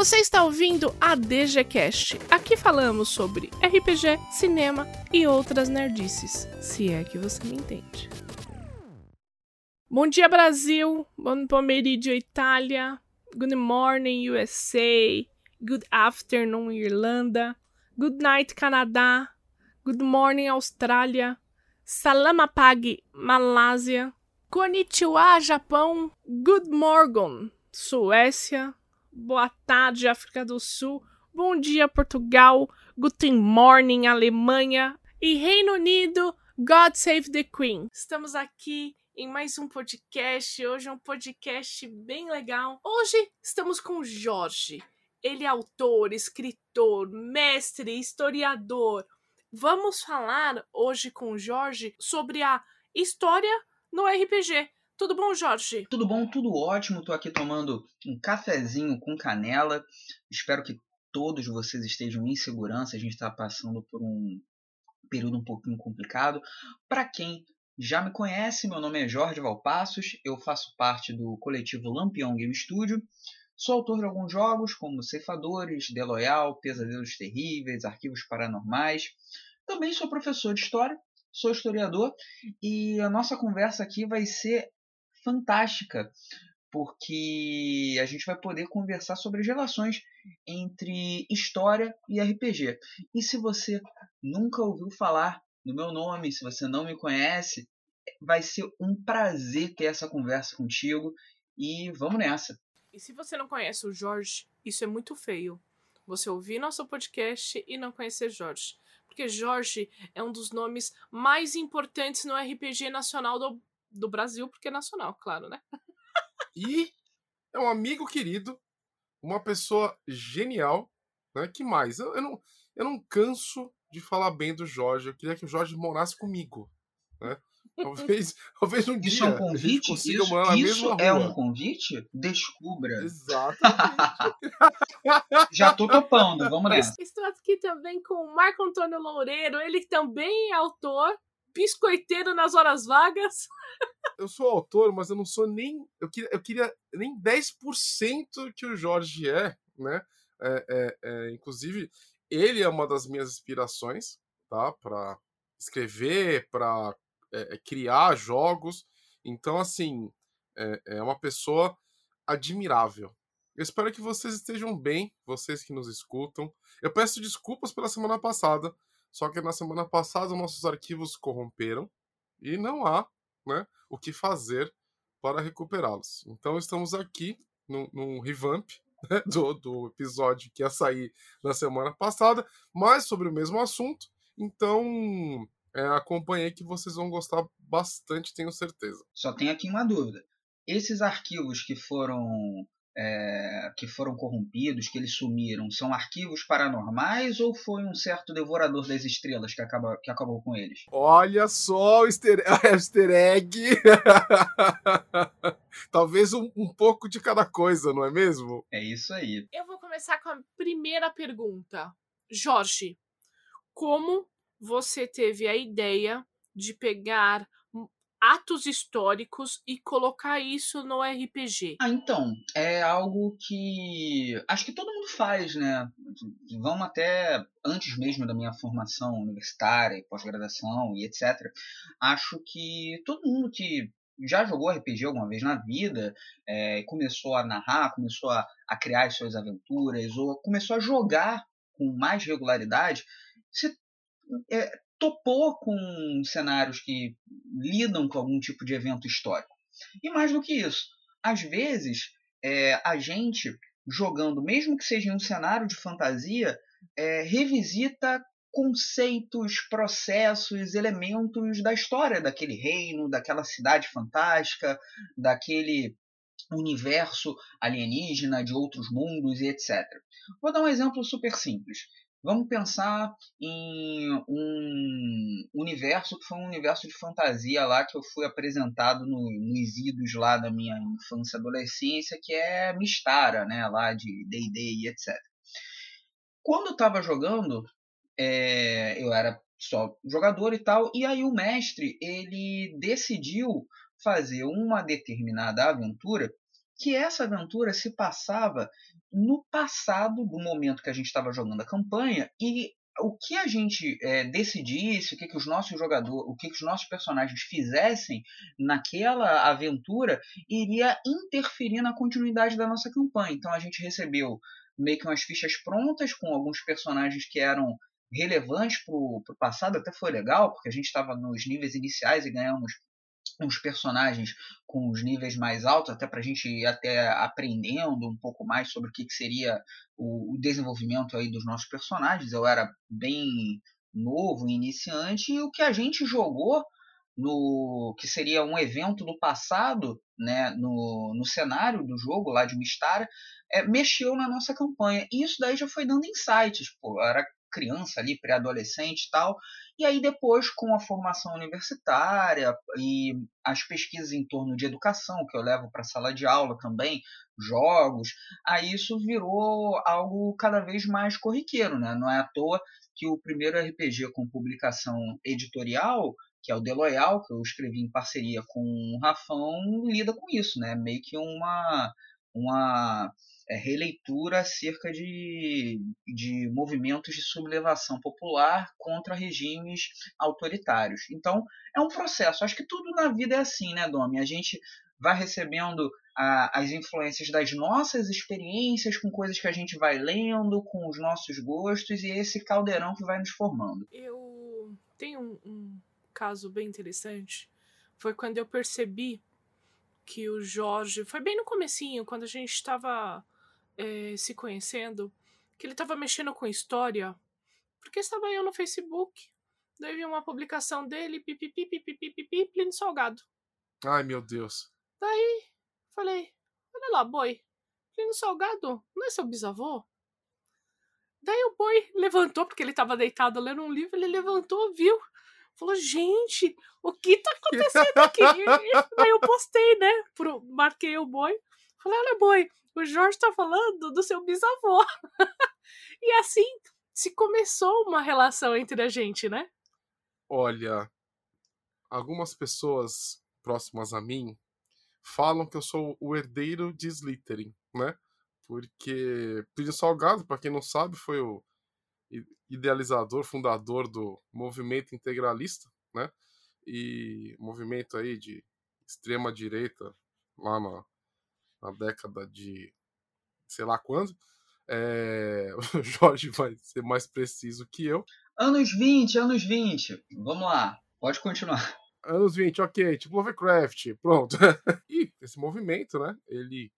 Você está ouvindo a DGCast. Aqui falamos sobre RPG, cinema e outras nerdices, se é que você me entende. Bom dia, Brasil. Bom pomeriggio, Itália. Good morning, USA. Good afternoon, Irlanda. Good night, Canadá. Good morning, Austrália. Salamapag, Malásia. Konnichiwa, Japão. Good morning, Suécia. Boa tarde, África do Sul. Bom dia, Portugal. Guten morning, Alemanha. E Reino Unido, God Save the Queen. Estamos aqui em mais um podcast. Hoje é um podcast bem legal. Hoje estamos com o Jorge. Ele é autor, escritor, mestre, historiador. Vamos falar hoje com o Jorge sobre a história no RPG. Tudo bom, Jorge? Tudo bom, tudo ótimo. Tô aqui tomando um cafezinho com canela. Espero que todos vocês estejam em segurança. A gente está passando por um período um pouquinho complicado. Para quem já me conhece, meu nome é Jorge Valpassos. Eu faço parte do coletivo Lampião Game Studio. Sou autor de alguns jogos, como Ceifadores, Deloyal, Pesadelos Terríveis, Arquivos Paranormais. Também sou professor de História, sou historiador e a nossa conversa aqui vai ser fantástica, porque a gente vai poder conversar sobre as relações entre história e RPG. E se você nunca ouviu falar no meu nome, se você não me conhece, vai ser um prazer ter essa conversa contigo e vamos nessa. E se você não conhece o Jorge, isso é muito feio. Você ouvir nosso podcast e não conhecer Jorge. Porque Jorge é um dos nomes mais importantes no RPG nacional do, do Brasil, porque é nacional, claro, né? e é um amigo querido, uma pessoa genial, né? Que mais? Eu, eu, não, eu não canso de falar bem do Jorge. Eu queria que o Jorge morasse comigo, né? Talvez, talvez um isso dia é um convite? consiga Isso, morar na isso mesma é rua. um convite? Descubra. Exatamente. Já tô topando, vamos nessa. Estou aqui também com o Marco Antônio Loureiro, ele também é autor, biscoiteiro nas horas vagas. eu sou autor, mas eu não sou nem. Eu queria, eu queria nem 10% que o Jorge é, né? É, é, é, inclusive, ele é uma das minhas inspirações, tá? Para escrever, para é, criar jogos. Então, assim, é, é uma pessoa admirável. Eu espero que vocês estejam bem, vocês que nos escutam. Eu peço desculpas pela semana passada, só que na semana passada nossos arquivos corromperam e não há né, o que fazer para recuperá-los. Então estamos aqui num, revamp né, do, do episódio que ia sair na semana passada, mas sobre o mesmo assunto. Então é, acompanhei que vocês vão gostar bastante, tenho certeza. Só tem aqui uma dúvida. Esses arquivos que foram é, que foram corrompidos, que eles sumiram, são arquivos paranormais ou foi um certo devorador das estrelas que, acaba, que acabou com eles? Olha só o easter, easter egg! Talvez um, um pouco de cada coisa, não é mesmo? É isso aí. Eu vou começar com a primeira pergunta. Jorge, como você teve a ideia de pegar atos históricos e colocar isso no RPG? Ah, então, é algo que acho que todo mundo faz, né? Vamos até antes mesmo da minha formação universitária, pós-graduação e etc. Acho que todo mundo que já jogou RPG alguma vez na vida, é, começou a narrar, começou a, a criar as suas aventuras, ou começou a jogar com mais regularidade, se é, topou com cenários que lidam com algum tipo de evento histórico. E mais do que isso, às vezes é, a gente jogando, mesmo que seja em um cenário de fantasia, é, revisita conceitos, processos, elementos da história daquele reino, daquela cidade fantástica, daquele universo alienígena, de outros mundos e etc. Vou dar um exemplo super simples. Vamos pensar em um universo que foi um universo de fantasia lá que eu fui apresentado no, nos idos lá da minha infância e adolescência, que é Mistara, né, lá de D&D e etc. Quando eu estava jogando, é, eu era só jogador e tal, e aí o mestre ele decidiu fazer uma determinada aventura que essa aventura se passava no passado do momento que a gente estava jogando a campanha e o que a gente é, decidisse, o que, que os nossos jogadores, o que, que os nossos personagens fizessem naquela aventura iria interferir na continuidade da nossa campanha. Então a gente recebeu meio que umas fichas prontas com alguns personagens que eram relevantes para o passado, até foi legal, porque a gente estava nos níveis iniciais e ganhamos uns personagens com os níveis mais altos, até para a gente ir até aprendendo um pouco mais sobre o que, que seria o, o, desenvolvimento aí dos nossos personagens. Eu era bem novo, iniciante, e o que a gente jogou no que seria um evento do passado, né, no, no cenário do jogo lá de Mistara, é, mexeu na nossa campanha. E isso daí já foi dando insights. Pô, era criança ali, pré-adolescente e tal. E aí depois, com a formação universitária e as pesquisas em torno de educação, que eu levo para a sala de aula também, jogos, aí isso virou algo cada vez mais corriqueiro, né? Não é à toa que o primeiro RPG com publicação editorial que é o The Loyal, que eu escrevi em parceria com o Rafão, lida com isso, né? Meio que uma, uma é, releitura acerca de, de movimentos de sublevação popular contra regimes autoritários. Então, é um processo. Acho que tudo na vida é assim, né, Domi? A gente vai recebendo a, as influências das nossas experiências, com coisas que a gente vai lendo, com os nossos gostos, e é esse caldeirão que vai nos formando. Eu tenho um, um caso bem interessante. Foi quando eu percebi que o Jorge. Foi bem no comecinho, quando a gente estava é, se conhecendo, que ele estava mexendo com história, porque estava eu no Facebook, daí vi uma publicação dele, pipipi, pipipi, pipipi, Plínio Salgado. Ai, meu Deus. Daí, falei, olha lá, boi, Plínio Salgado, não é seu bisavô? Daí o boi levantou, porque ele estava deitado lendo um livro, ele levantou, viu, falou, gente, o que tá acontecendo aqui? Daí eu postei, né, pro, marquei o boi, falei, olha, boi, o Jorge tá falando do seu bisavô. e assim se começou uma relação entre a gente, né? Olha, algumas pessoas próximas a mim falam que eu sou o herdeiro de Slytherin, né? Porque Plínio Salgado, para quem não sabe, foi o idealizador, fundador do movimento integralista, né? E movimento aí de extrema direita lá na na década de sei lá quando. É... O Jorge vai ser mais preciso que eu. Anos 20, anos 20. Vamos lá, pode continuar. Anos 20, ok, tipo Lovecraft, pronto. e esse movimento, né, ele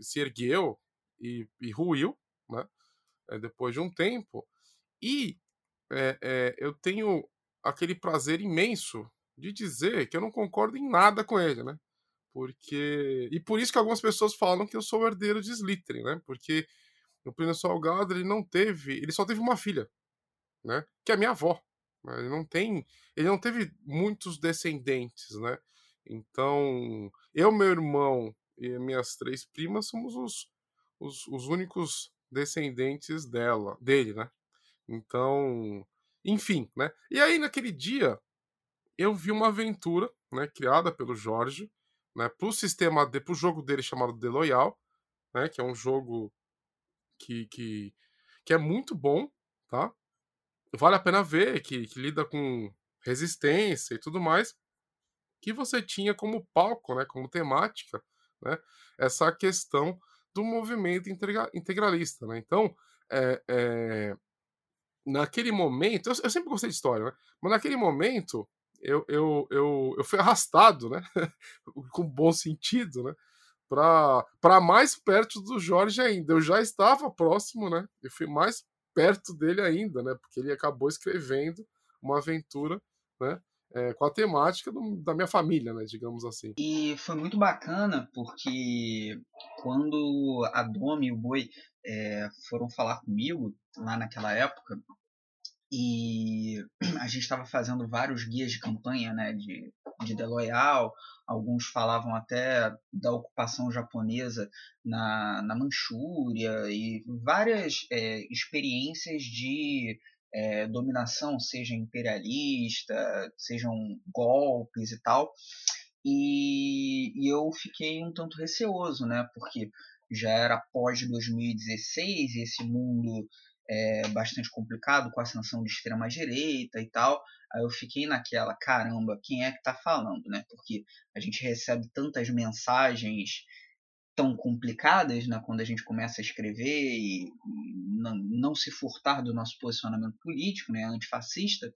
se ergueu e, e ruiu, né, é, depois de um tempo. E é, é, eu tenho aquele prazer imenso de dizer que eu não concordo em nada com ele, né? Porque. E por isso que algumas pessoas falam que eu sou o herdeiro de Slytherin, né? Porque o Plínio Salgado ele não teve. Ele só teve uma filha, né? Que é a minha avó. Né? Ele não tem. Ele não teve muitos descendentes, né? Então, eu, meu irmão e minhas três primas somos os, os, os únicos descendentes dela, dele, né? Então, enfim, né? E aí naquele dia eu vi uma aventura, né, criada pelo Jorge, né, para o sistema, para o jogo dele chamado The Loyal, né, que é um jogo que, que, que é muito bom, tá? Vale a pena ver, que, que lida com resistência e tudo mais, que você tinha como palco, né, como temática, né, essa questão do movimento integralista, né? Então, é, é, naquele momento, eu, eu, sempre gostei de história, né? Mas naquele momento, eu, eu, eu, eu fui arrastado, né? com bom sentido, né? Para mais perto do Jorge ainda. Eu já estava próximo, né? Eu fui mais perto dele ainda, né? Porque ele acabou escrevendo uma aventura, né? É, com a temática do, da minha família, né? Digamos assim. E foi muito bacana porque quando a Domi e o Boi é, foram falar comigo lá naquela época, e a gente estava fazendo vários guias de campanha né, de, de Loyal, alguns falavam até da ocupação japonesa na, na Manchúria e várias é, experiências de é, dominação, seja imperialista, sejam golpes e tal. e, e eu fiquei um tanto receoso, né? Porque já era pós 2016 e esse mundo é bastante complicado com a sanção de extrema direita e tal. Aí eu fiquei naquela, caramba, quem é que tá falando, né? Porque a gente recebe tantas mensagens tão complicadas, né, quando a gente começa a escrever e não, não se furtar do nosso posicionamento político, né, antifascista.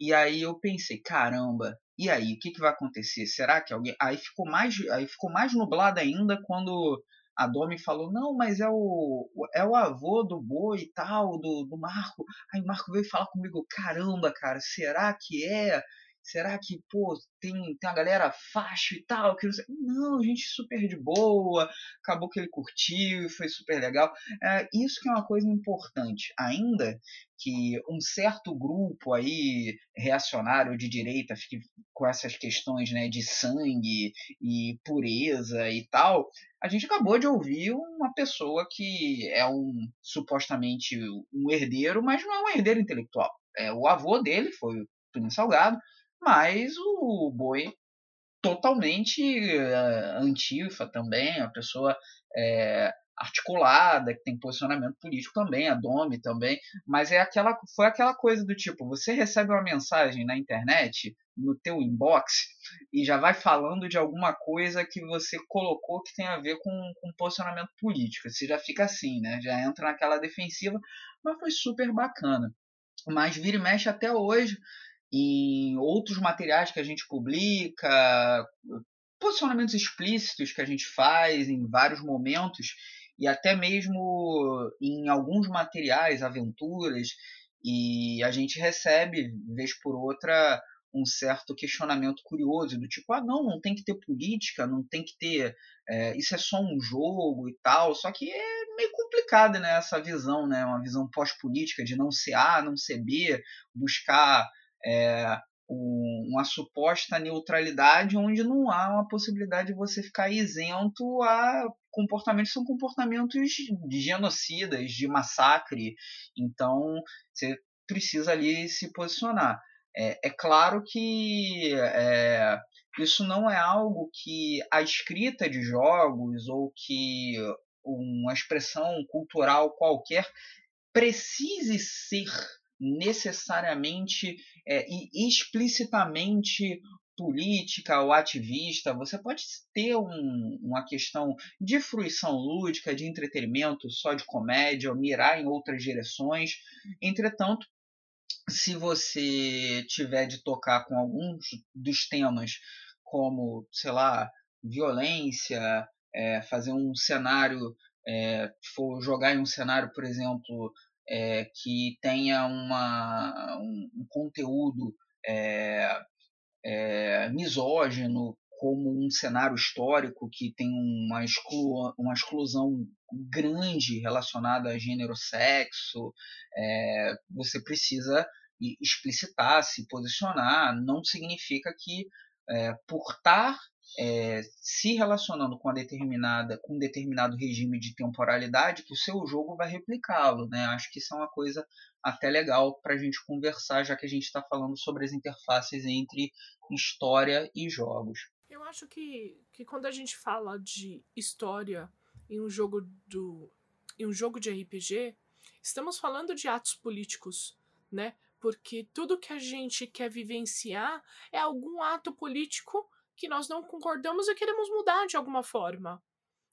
E aí eu pensei, caramba, e aí, o que, que vai acontecer? Será que alguém. Aí ficou mais, aí ficou mais nublado ainda quando a Domi falou, não, mas é o, é o avô do boi e tal, do, do Marco. Aí o Marco veio falar comigo, caramba, cara, será que é? Será que, pô, tem, tem uma galera fácil e tal? Que não, gente super de boa, acabou que ele curtiu e foi super legal. É, isso que é uma coisa importante. Ainda que um certo grupo aí reacionário de direita fique com essas questões né, de sangue e pureza e tal, a gente acabou de ouvir uma pessoa que é um supostamente um herdeiro, mas não é um herdeiro intelectual. É, o avô dele foi o Salgado, mas o Boi totalmente uh, antifa também, a pessoa é, articulada, que tem posicionamento político também, a Domi também, mas é aquela, foi aquela coisa do tipo, você recebe uma mensagem na internet, no teu inbox, e já vai falando de alguma coisa que você colocou que tem a ver com, com posicionamento político, você já fica assim, né, já entra naquela defensiva, mas foi super bacana. Mas vira e mexe até hoje, em outros materiais que a gente publica, posicionamentos explícitos que a gente faz em vários momentos e até mesmo em alguns materiais, aventuras, e a gente recebe, vez por outra, um certo questionamento curioso, do tipo, ah, não, não tem que ter política, não tem que ter. É, isso é só um jogo e tal. Só que é meio complicado, né? Essa visão, né? Uma visão pós-política de não ser A, não ser B, buscar é, um, uma suposta neutralidade onde não há uma possibilidade de você ficar isento a comportamentos são comportamentos de genocidas, de massacre. Então você precisa ali se posicionar. É, é claro que é, isso não é algo que a escrita de jogos ou que uma expressão cultural qualquer precise ser necessariamente é, e explicitamente política ou ativista, você pode ter um, uma questão de fruição lúdica, de entretenimento, só de comédia, ou mirar em outras direções. Entretanto, se você tiver de tocar com alguns dos temas, como, sei lá, violência, é, fazer um cenário, é, for jogar em um cenário, por exemplo, é, que tenha uma, um, um conteúdo é, é, misógino, como um cenário histórico que tem uma, exclu uma exclusão grande relacionada a gênero, sexo, é, você precisa explicitar, se posicionar. Não significa que é, por estar é, se relacionando com, a determinada, com um determinado regime de temporalidade que o seu jogo vai replicá-lo. Né? Acho que isso é uma coisa até legal para a gente conversar, já que a gente está falando sobre as interfaces entre história e jogos. Eu acho que, que quando a gente fala de história em um jogo do em um jogo de RPG, estamos falando de atos políticos, né? Porque tudo que a gente quer vivenciar é algum ato político que nós não concordamos e queremos mudar de alguma forma.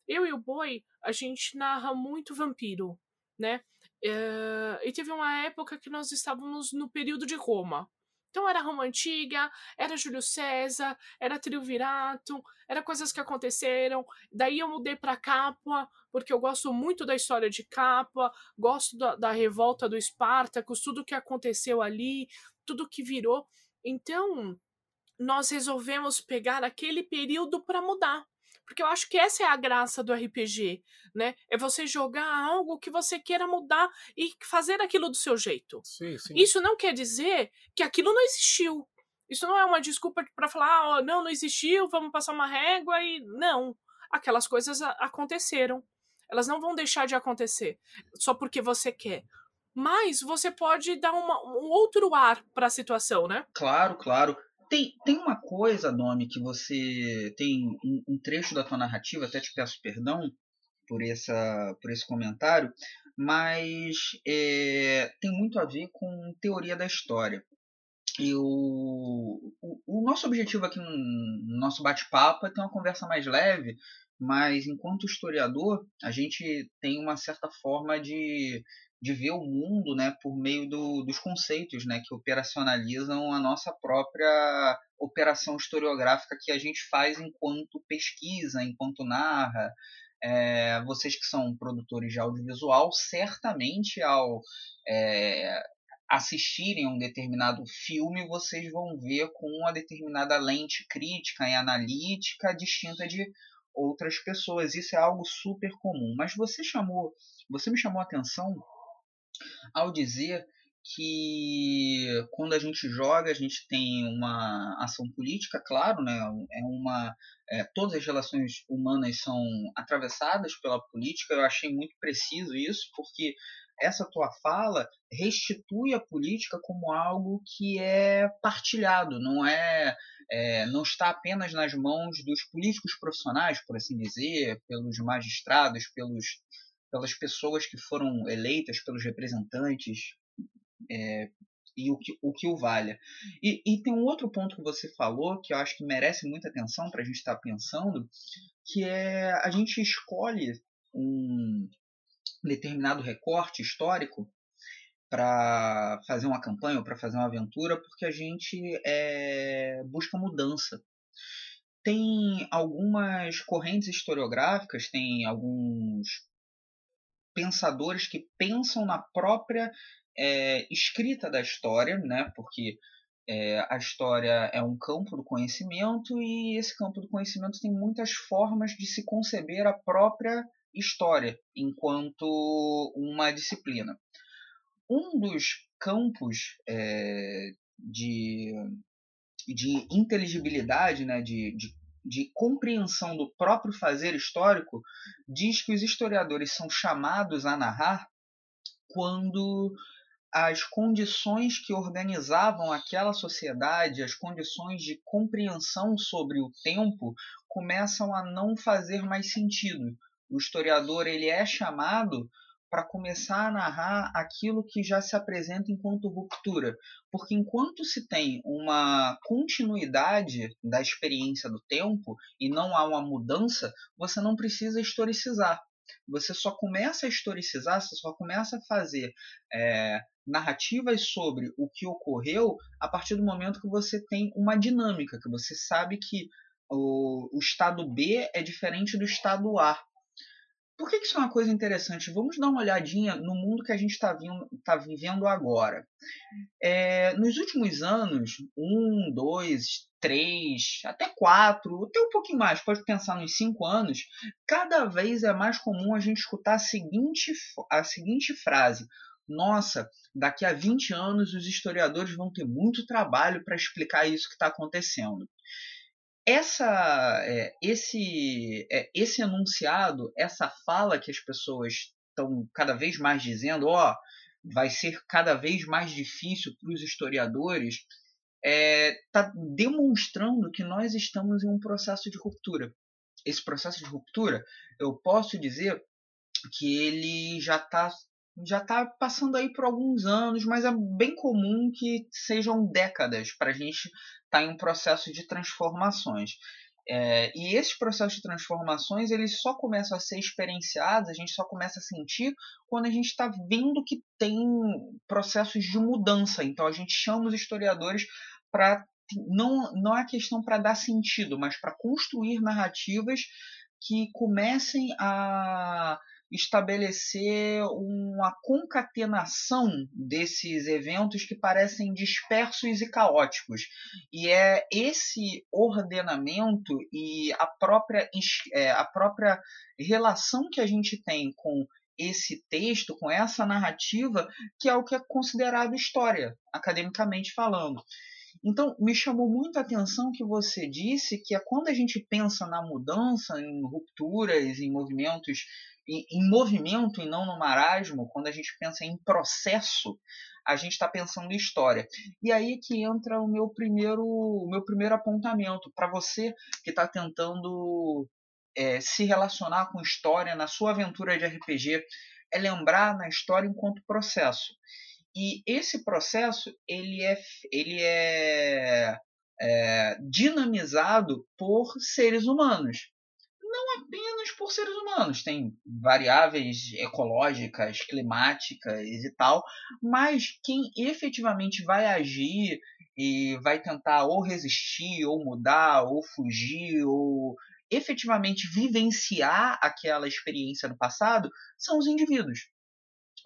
Eu e o Boi, a gente narra muito vampiro, né? Uh, e teve uma época que nós estávamos no período de Roma. Então era Roma Antiga, era Júlio César, era Triunvirato, era coisas que aconteceram. Daí eu mudei para Capua, porque eu gosto muito da história de Capua, gosto da, da revolta do Espartacus, tudo que aconteceu ali, tudo que virou. Então, nós resolvemos pegar aquele período para mudar. Porque eu acho que essa é a graça do RPG, né? É você jogar algo que você queira mudar e fazer aquilo do seu jeito. Sim, sim. Isso não quer dizer que aquilo não existiu. Isso não é uma desculpa para falar, oh, não, não existiu, vamos passar uma régua e. Não. Aquelas coisas aconteceram. Elas não vão deixar de acontecer só porque você quer mas você pode dar uma, um outro ar para a situação, né? Claro, claro tem, tem uma coisa, Domi, que você tem um, um, trecho da tua narrativa, até te peço perdão por, essa, por esse comentário, mas é, tem muito a ver com teoria da história. E o, o, o nosso objetivo aqui no, no nosso bate-papo é ter uma conversa mais leve, mas enquanto historiador, a gente tem uma certa forma de, de ver o mundo né, por meio do, dos conceitos né, que operacionalizam a nossa própria operação historiográfica que a gente faz enquanto pesquisa, enquanto narra. É, vocês que são produtores de audiovisual, certamente ao é, assistirem a um determinado filme, vocês vão ver com uma determinada lente crítica e analítica distinta de outras pessoas. Isso é algo super comum. Mas você chamou, você me chamou a atenção ao dizer que quando a gente joga a gente tem uma ação política, claro, né? É uma é, todas as relações humanas são atravessadas pela política. Eu achei muito preciso isso porque essa tua fala restitui a política como algo que é partilhado, não é, é, não está apenas nas mãos dos políticos profissionais, por assim dizer, pelos magistrados, pelos, pelas pessoas que foram eleitas, pelos representantes é, e o que, o que o valha. E, e tem um outro ponto que você falou que eu acho que merece muita atenção para a gente estar tá pensando, que é a gente escolhe um, determinado recorte histórico para fazer uma campanha ou para fazer uma aventura, porque a gente é, busca mudança. Tem algumas correntes historiográficas, tem alguns pensadores que pensam na própria é, escrita da história, né? porque é, a história é um campo do conhecimento e esse campo do conhecimento tem muitas formas de se conceber a própria história enquanto uma disciplina. Um dos campos é, de, de inteligibilidade, né, de, de, de compreensão do próprio fazer histórico, diz que os historiadores são chamados a narrar quando as condições que organizavam aquela sociedade, as condições de compreensão sobre o tempo, começam a não fazer mais sentido. O historiador ele é chamado para começar a narrar aquilo que já se apresenta enquanto ruptura, porque enquanto se tem uma continuidade da experiência do tempo e não há uma mudança, você não precisa historicizar. Você só começa a historicizar, você só começa a fazer é, narrativas sobre o que ocorreu a partir do momento que você tem uma dinâmica, que você sabe que o, o estado B é diferente do estado A. Por que, isso é uma coisa interessante? Vamos dar uma olhadinha no mundo que a gente está tá vivendo agora. É, nos últimos anos, um, dois, três, até quatro, até um pouquinho mais, pode pensar nos cinco anos, cada vez é mais comum a gente escutar a seguinte, a seguinte frase: Nossa, daqui a 20 anos os historiadores vão ter muito trabalho para explicar isso que está acontecendo essa, é, esse, é, esse enunciado, essa fala que as pessoas estão cada vez mais dizendo, ó, oh, vai ser cada vez mais difícil para os historiadores, está tá demonstrando que nós estamos em um processo de ruptura. Esse processo de ruptura, eu posso dizer que ele já está já está passando aí por alguns anos, mas é bem comum que sejam décadas para a gente estar tá em um processo de transformações. É, e esses processos de transformações eles só começam a ser experienciados, a gente só começa a sentir quando a gente está vendo que tem processos de mudança. Então a gente chama os historiadores para não não é questão para dar sentido, mas para construir narrativas que comecem a estabelecer uma concatenação desses eventos que parecem dispersos e caóticos. E é esse ordenamento e a própria, é, a própria relação que a gente tem com esse texto, com essa narrativa, que é o que é considerado história, academicamente falando. Então, me chamou muito a atenção que você disse que é quando a gente pensa na mudança, em rupturas, em movimentos em movimento e não no marasmo, quando a gente pensa em processo, a gente está pensando em história. E aí que entra o meu primeiro, o meu primeiro apontamento para você que está tentando é, se relacionar com história na sua aventura de RPG, é lembrar na história enquanto processo. E esse processo ele é, ele é, é dinamizado por seres humanos não apenas por seres humanos, tem variáveis ecológicas, climáticas e tal, mas quem efetivamente vai agir e vai tentar ou resistir, ou mudar, ou fugir, ou efetivamente vivenciar aquela experiência no passado são os indivíduos.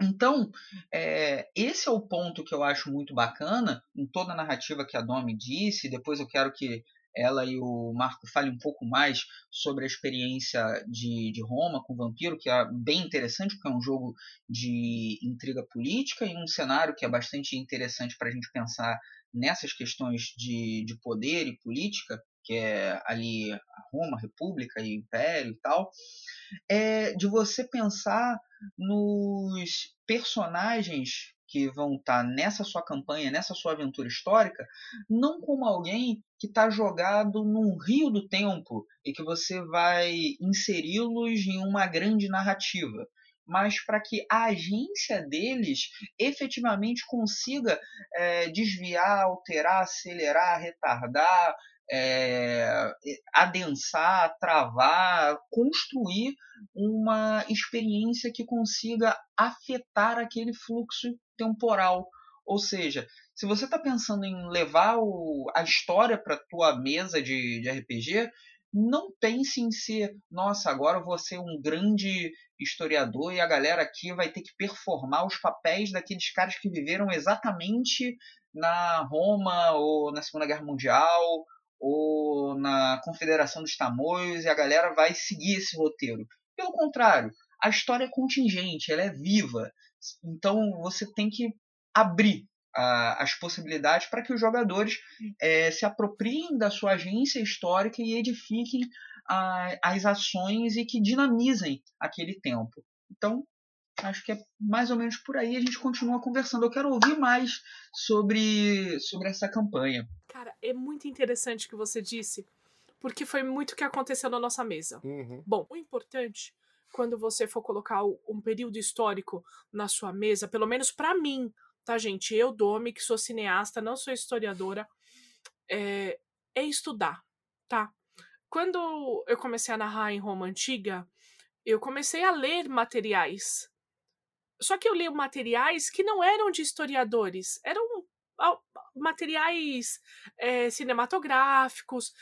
Então, é, esse é o ponto que eu acho muito bacana em toda a narrativa que a Domi disse. Depois eu quero que ela e o Marco falem um pouco mais sobre a experiência de, de Roma com o Vampiro, que é bem interessante, porque é um jogo de intriga política e um cenário que é bastante interessante para a gente pensar nessas questões de, de poder e política, que é ali Roma, República e Império e tal, é de você pensar nos personagens que vão estar tá nessa sua campanha, nessa sua aventura histórica, não como alguém que está jogado num rio do tempo e que você vai inseri-los em uma grande narrativa, mas para que a agência deles efetivamente consiga é, desviar, alterar, acelerar, retardar, é, adensar, travar, construir uma experiência que consiga afetar aquele fluxo temporal. Ou seja, se você está pensando em levar o, a história para a tua mesa de, de RPG, não pense em ser, nossa, agora eu vou ser um grande historiador e a galera aqui vai ter que performar os papéis daqueles caras que viveram exatamente na Roma ou na Segunda Guerra Mundial ou na Confederação dos Tamoios e a galera vai seguir esse roteiro. Pelo contrário, a história é contingente, ela é viva. Então você tem que abrir a, as possibilidades para que os jogadores é, se apropriem da sua agência histórica e edifiquem a, as ações e que dinamizem aquele tempo. Então, acho que é mais ou menos por aí a gente continua conversando. Eu quero ouvir mais sobre, sobre essa campanha. Cara, é muito interessante o que você disse, porque foi muito o que aconteceu na nossa mesa. Uhum. Bom, o importante quando você for colocar um período histórico na sua mesa, pelo menos para mim, tá, gente? Eu, Domi, que sou cineasta, não sou historiadora, é, é estudar, tá? Quando eu comecei a narrar em Roma Antiga, eu comecei a ler materiais. Só que eu li materiais que não eram de historiadores, eram materiais é, cinematográficos.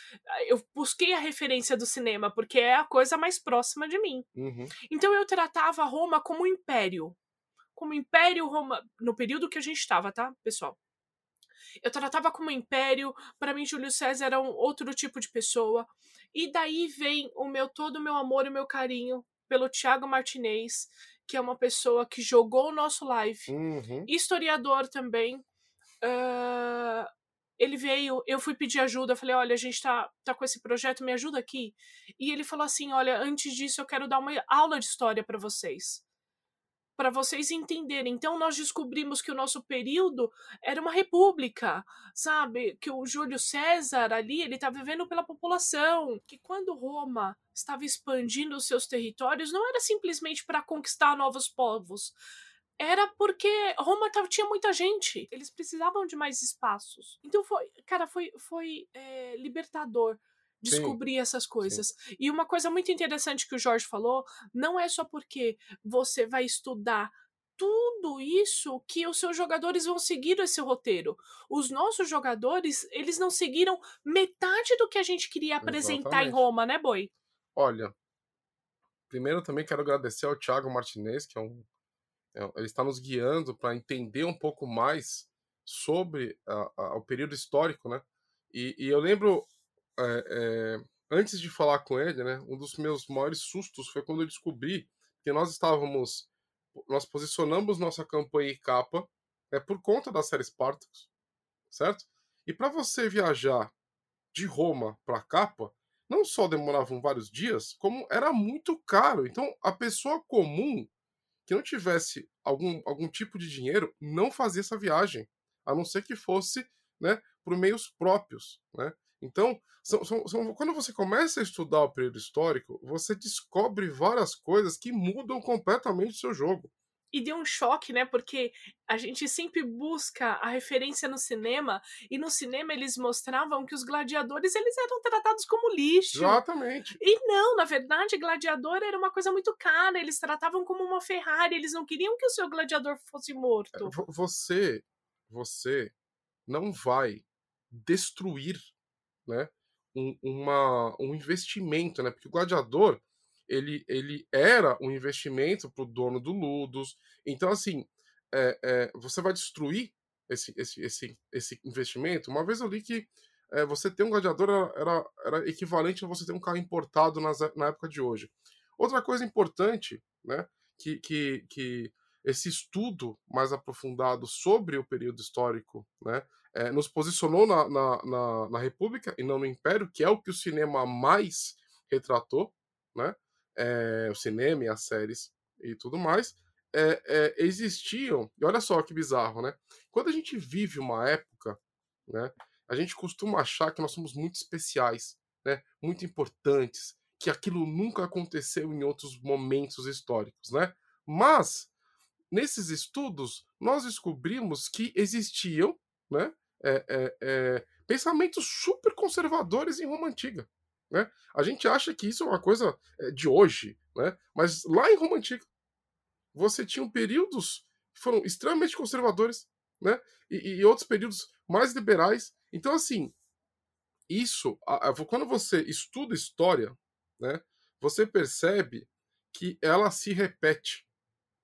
Eu busquei a referência do cinema, porque é a coisa mais próxima de mim. Uhum. Então eu tratava Roma como um império. Como império Roma. No período que a gente estava, tá, pessoal? Eu tratava como império. Para mim, Júlio César era um outro tipo de pessoa. E daí vem o meu todo o meu amor e o meu carinho pelo Tiago Martinez, que é uma pessoa que jogou o nosso live, uhum. historiador também, Uh, ele veio, eu fui pedir ajuda, falei, olha, a gente tá, tá com esse projeto, me ajuda aqui. E ele falou assim, olha, antes disso eu quero dar uma aula de história para vocês. Para vocês entenderem. Então nós descobrimos que o nosso período era uma república, sabe? Que o Júlio César ali, ele tá vivendo pela população, que quando Roma estava expandindo os seus territórios, não era simplesmente para conquistar novos povos, era porque Roma tava, tinha muita gente. Eles precisavam de mais espaços. Então foi, cara, foi, foi é, libertador descobrir sim, essas coisas. Sim. E uma coisa muito interessante que o Jorge falou, não é só porque você vai estudar tudo isso que os seus jogadores vão seguir esse roteiro. Os nossos jogadores, eles não seguiram metade do que a gente queria apresentar Exatamente. em Roma, né, Boi? Olha, primeiro também quero agradecer ao Thiago Martinez, que é um ele está nos guiando para entender um pouco mais sobre a, a, o período histórico, né? E, e eu lembro, é, é, antes de falar com ele, né, um dos meus maiores sustos foi quando eu descobri que nós estávamos, nós posicionamos nossa campanha em capa é por conta da série Spartacus, certo? E para você viajar de Roma para capa, não só demoravam vários dias, como era muito caro. Então, a pessoa comum que não tivesse algum, algum tipo de dinheiro não fazia essa viagem, a não ser que fosse né, por meios próprios. Né? Então, são, são, são, quando você começa a estudar o período histórico, você descobre várias coisas que mudam completamente o seu jogo e deu um choque, né? Porque a gente sempre busca a referência no cinema e no cinema eles mostravam que os gladiadores eles eram tratados como lixo. Exatamente. E não, na verdade, gladiador era uma coisa muito cara, eles tratavam como uma Ferrari, eles não queriam que o seu gladiador fosse morto. É, você você não vai destruir, né, um, uma, um investimento, né? Porque o gladiador ele, ele era um investimento para o dono do Ludus. Então, assim, é, é, você vai destruir esse, esse, esse, esse investimento. Uma vez eu li que é, você ter um gladiador era, era, era, equivalente a você ter um carro importado nas, na época de hoje. Outra coisa importante, né, que, que, que esse estudo mais aprofundado sobre o período histórico né, é, nos posicionou na, na, na, na, República e não no Império, que é o que o cinema mais retratou. Né? É, o cinema e as séries e tudo mais, é, é, existiam, e olha só que bizarro, né? Quando a gente vive uma época, né, a gente costuma achar que nós somos muito especiais, né, muito importantes, que aquilo nunca aconteceu em outros momentos históricos, né? Mas, nesses estudos, nós descobrimos que existiam, né, é, pensamentos super conservadores em Roma Antiga. Né? A gente acha que isso é uma coisa eh, de hoje, né? mas lá em Roma Antiga você tinha períodos que foram extremamente conservadores né? e, e outros períodos mais liberais. Então, assim, isso, quando você estuda história, né, você percebe que ela se repete.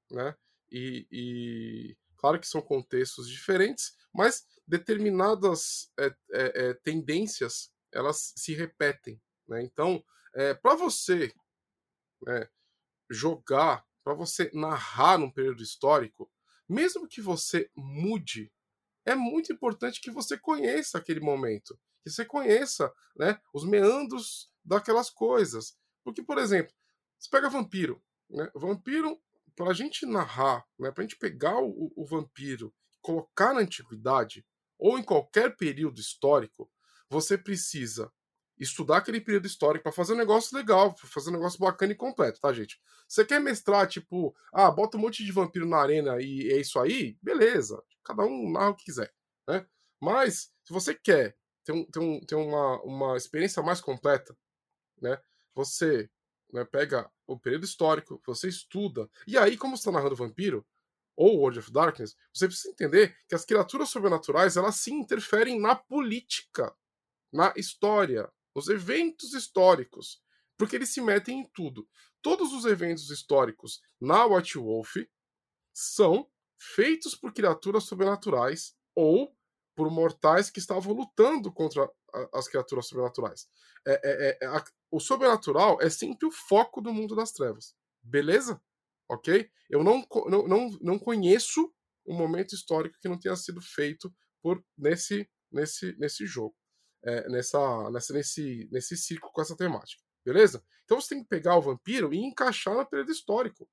Né? E, e claro que são contextos diferentes, mas determinadas é, é, tendências elas se repetem. Né? Então, é, para você né, jogar, para você narrar num período histórico, mesmo que você mude, é muito importante que você conheça aquele momento, que você conheça né, os meandros daquelas coisas. Porque, por exemplo, você pega vampiro. Né? Vampiro, para a gente narrar, né, para a gente pegar o, o vampiro colocar na antiguidade ou em qualquer período histórico, você precisa estudar aquele período histórico para fazer um negócio legal, fazer um negócio bacana e completo, tá, gente? Você quer mestrar, tipo, ah, bota um monte de vampiro na arena e é isso aí? Beleza. Cada um narra o que quiser, né? Mas, se você quer ter, um, ter, um, ter uma, uma experiência mais completa, né? Você né, pega o período histórico, você estuda, e aí, como você está narrando vampiro, ou World of Darkness, você precisa entender que as criaturas sobrenaturais, elas sim interferem na política, na história, os eventos históricos, porque eles se metem em tudo. Todos os eventos históricos na White Wolf são feitos por criaturas sobrenaturais ou por mortais que estavam lutando contra as criaturas sobrenaturais. É, é, é, a, o sobrenatural é sempre o foco do mundo das trevas. Beleza? Ok? Eu não, não, não, não conheço um momento histórico que não tenha sido feito por nesse, nesse, nesse jogo é, nessa, nessa, nesse, nesse ciclo com essa temática. Beleza? Então você tem que pegar o vampiro e encaixar no período histórico.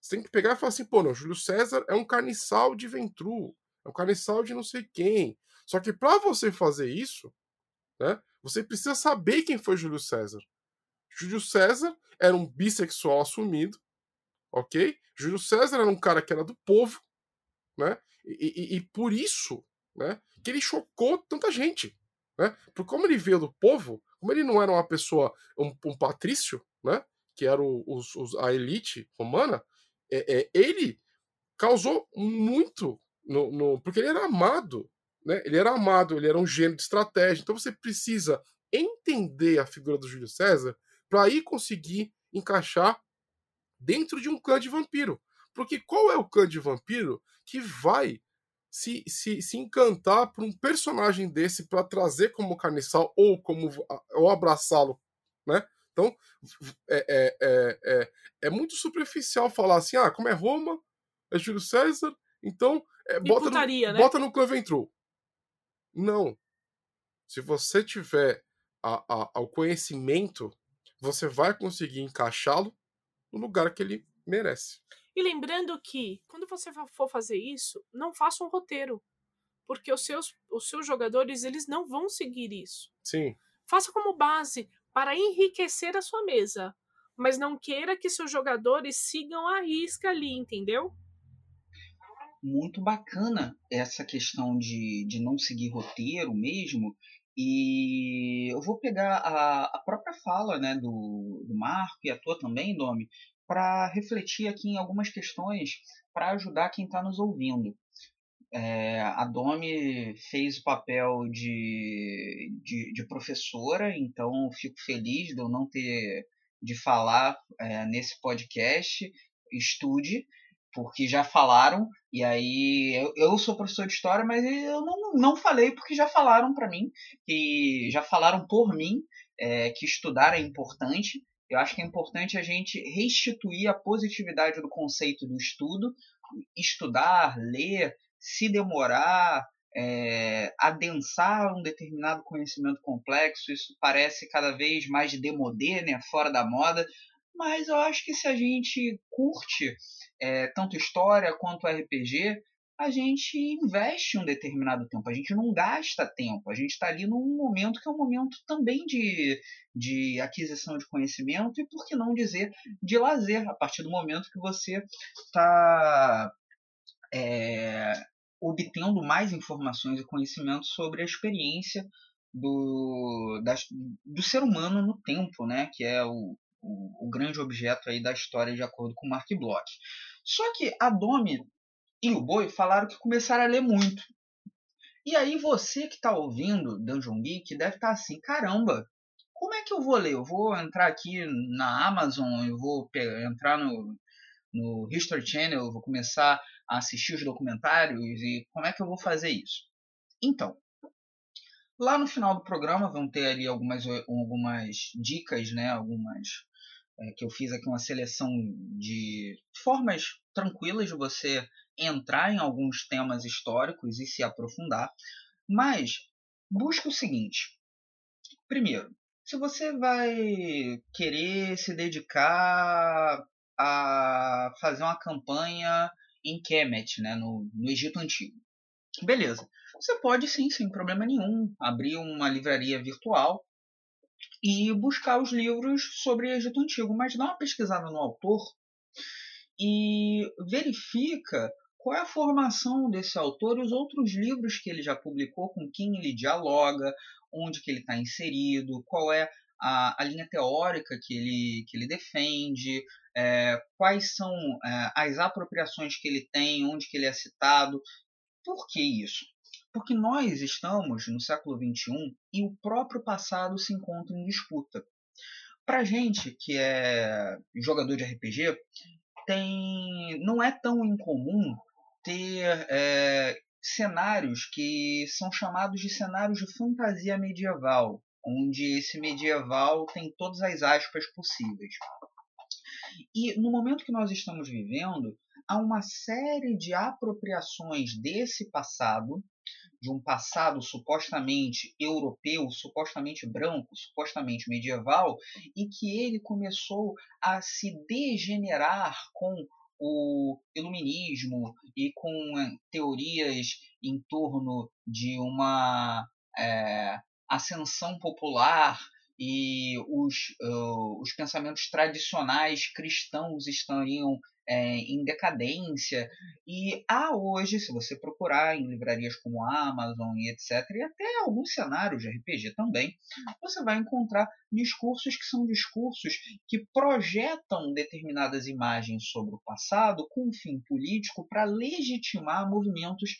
Você tem que pegar e falar assim, pô, não, Júlio César é um carniçal de Ventru, é um carniçal de não sei quem. Só que para você fazer isso, né, você precisa saber quem foi Júlio César. Júlio César era um bissexual assumido, ok? Júlio César era um cara que era do povo, né? E, e, e por isso, né, que ele chocou tanta gente. Né? Como ele veio do povo, como ele não era uma pessoa, um, um patrício, né? que era o, os, os, a elite romana, é, é, ele causou muito, no, no, porque ele era amado. Né? Ele era amado, ele era um gênio de estratégia. Então você precisa entender a figura do Júlio César para aí conseguir encaixar dentro de um clã de vampiro. Porque qual é o clã de vampiro que vai se, se, se encantar por um personagem desse para trazer como carniçal ou como ou abraçá-lo, né? Então é, é, é, é, é muito superficial falar assim, ah, como é Roma, é Júlio César, então é, bota, putaria, no, né? bota no clã Ventru. Não. Se você tiver a, a, ao conhecimento, você vai conseguir encaixá-lo no lugar que ele merece. E lembrando que, quando você for fazer isso, não faça um roteiro. Porque os seus, os seus jogadores, eles não vão seguir isso. Sim. Faça como base para enriquecer a sua mesa. Mas não queira que seus jogadores sigam a risca ali, entendeu? Muito bacana essa questão de, de não seguir roteiro mesmo. E eu vou pegar a, a própria fala né, do, do Marco e a tua também, Domi, para refletir aqui em algumas questões para ajudar quem está nos ouvindo. É, a Domi fez o papel de, de, de, professora, então fico feliz de eu não ter de falar é, nesse podcast. Estude, porque já falaram, e aí eu, eu sou professor de história, mas eu não, não falei porque já falaram para mim, e já falaram por mim é, que estudar é importante, eu acho que é importante a gente restituir a positividade do conceito do estudo, estudar, ler, se demorar, é, adensar um determinado conhecimento complexo. Isso parece cada vez mais demodê, né, fora da moda, mas eu acho que se a gente curte é, tanto história quanto RPG, a gente investe um determinado tempo, a gente não gasta tempo, a gente está ali num momento que é um momento também de, de aquisição de conhecimento e, por que não dizer, de lazer, a partir do momento que você está é, obtendo mais informações e conhecimentos sobre a experiência do, da, do ser humano no tempo, né? que é o, o, o, grande objeto aí da história de acordo com Mark Bloch. Só que a Domi e o Boi falaram que começaram a ler muito. E aí você que está ouvindo Dungeon Geek deve estar tá assim, caramba, como é que eu vou ler? Eu vou entrar aqui na Amazon, eu vou entrar no, no History Channel, eu vou começar a assistir os documentários e como é que eu vou fazer isso? Então, lá no final do programa vão ter ali algumas, algumas dicas, né, algumas é, que eu fiz aqui uma seleção de formas tranquilas de você entrar em alguns temas históricos e se aprofundar, mas busque o seguinte: primeiro, se você vai querer se dedicar a fazer uma campanha em Kemet, né, no, no Egito Antigo, beleza. Você pode sim, sem problema nenhum, abrir uma livraria virtual e buscar os livros sobre Egito Antigo, mas dá uma pesquisada no autor e verifica qual é a formação desse autor e os outros livros que ele já publicou, com quem ele dialoga, onde que ele está inserido, qual é a, a, linha teórica que ele, que ele defende, é, quais são é, as apropriações que ele tem, onde que ele é citado. Por que isso? Porque nós estamos no século XXI e o próprio passado se encontra em disputa. Para gente que é jogador de RPG, tem não é tão incomum ter é, cenários que são chamados de cenários de fantasia medieval, onde esse medieval tem todas as aspas possíveis. E no momento que nós estamos vivendo, há uma série de apropriações desse passado, de um passado supostamente europeu, supostamente branco, supostamente medieval, e que ele começou a se degenerar com o iluminismo e com eh, teorias em torno de uma é, ascensão popular e os, uh, os pensamentos tradicionais cristãos estariam é, em decadência. E há hoje, se você procurar em livrarias como Amazon e etc., e até alguns cenários de RPG também, você vai encontrar discursos que são discursos que projetam determinadas imagens sobre o passado com um fim político para legitimar movimentos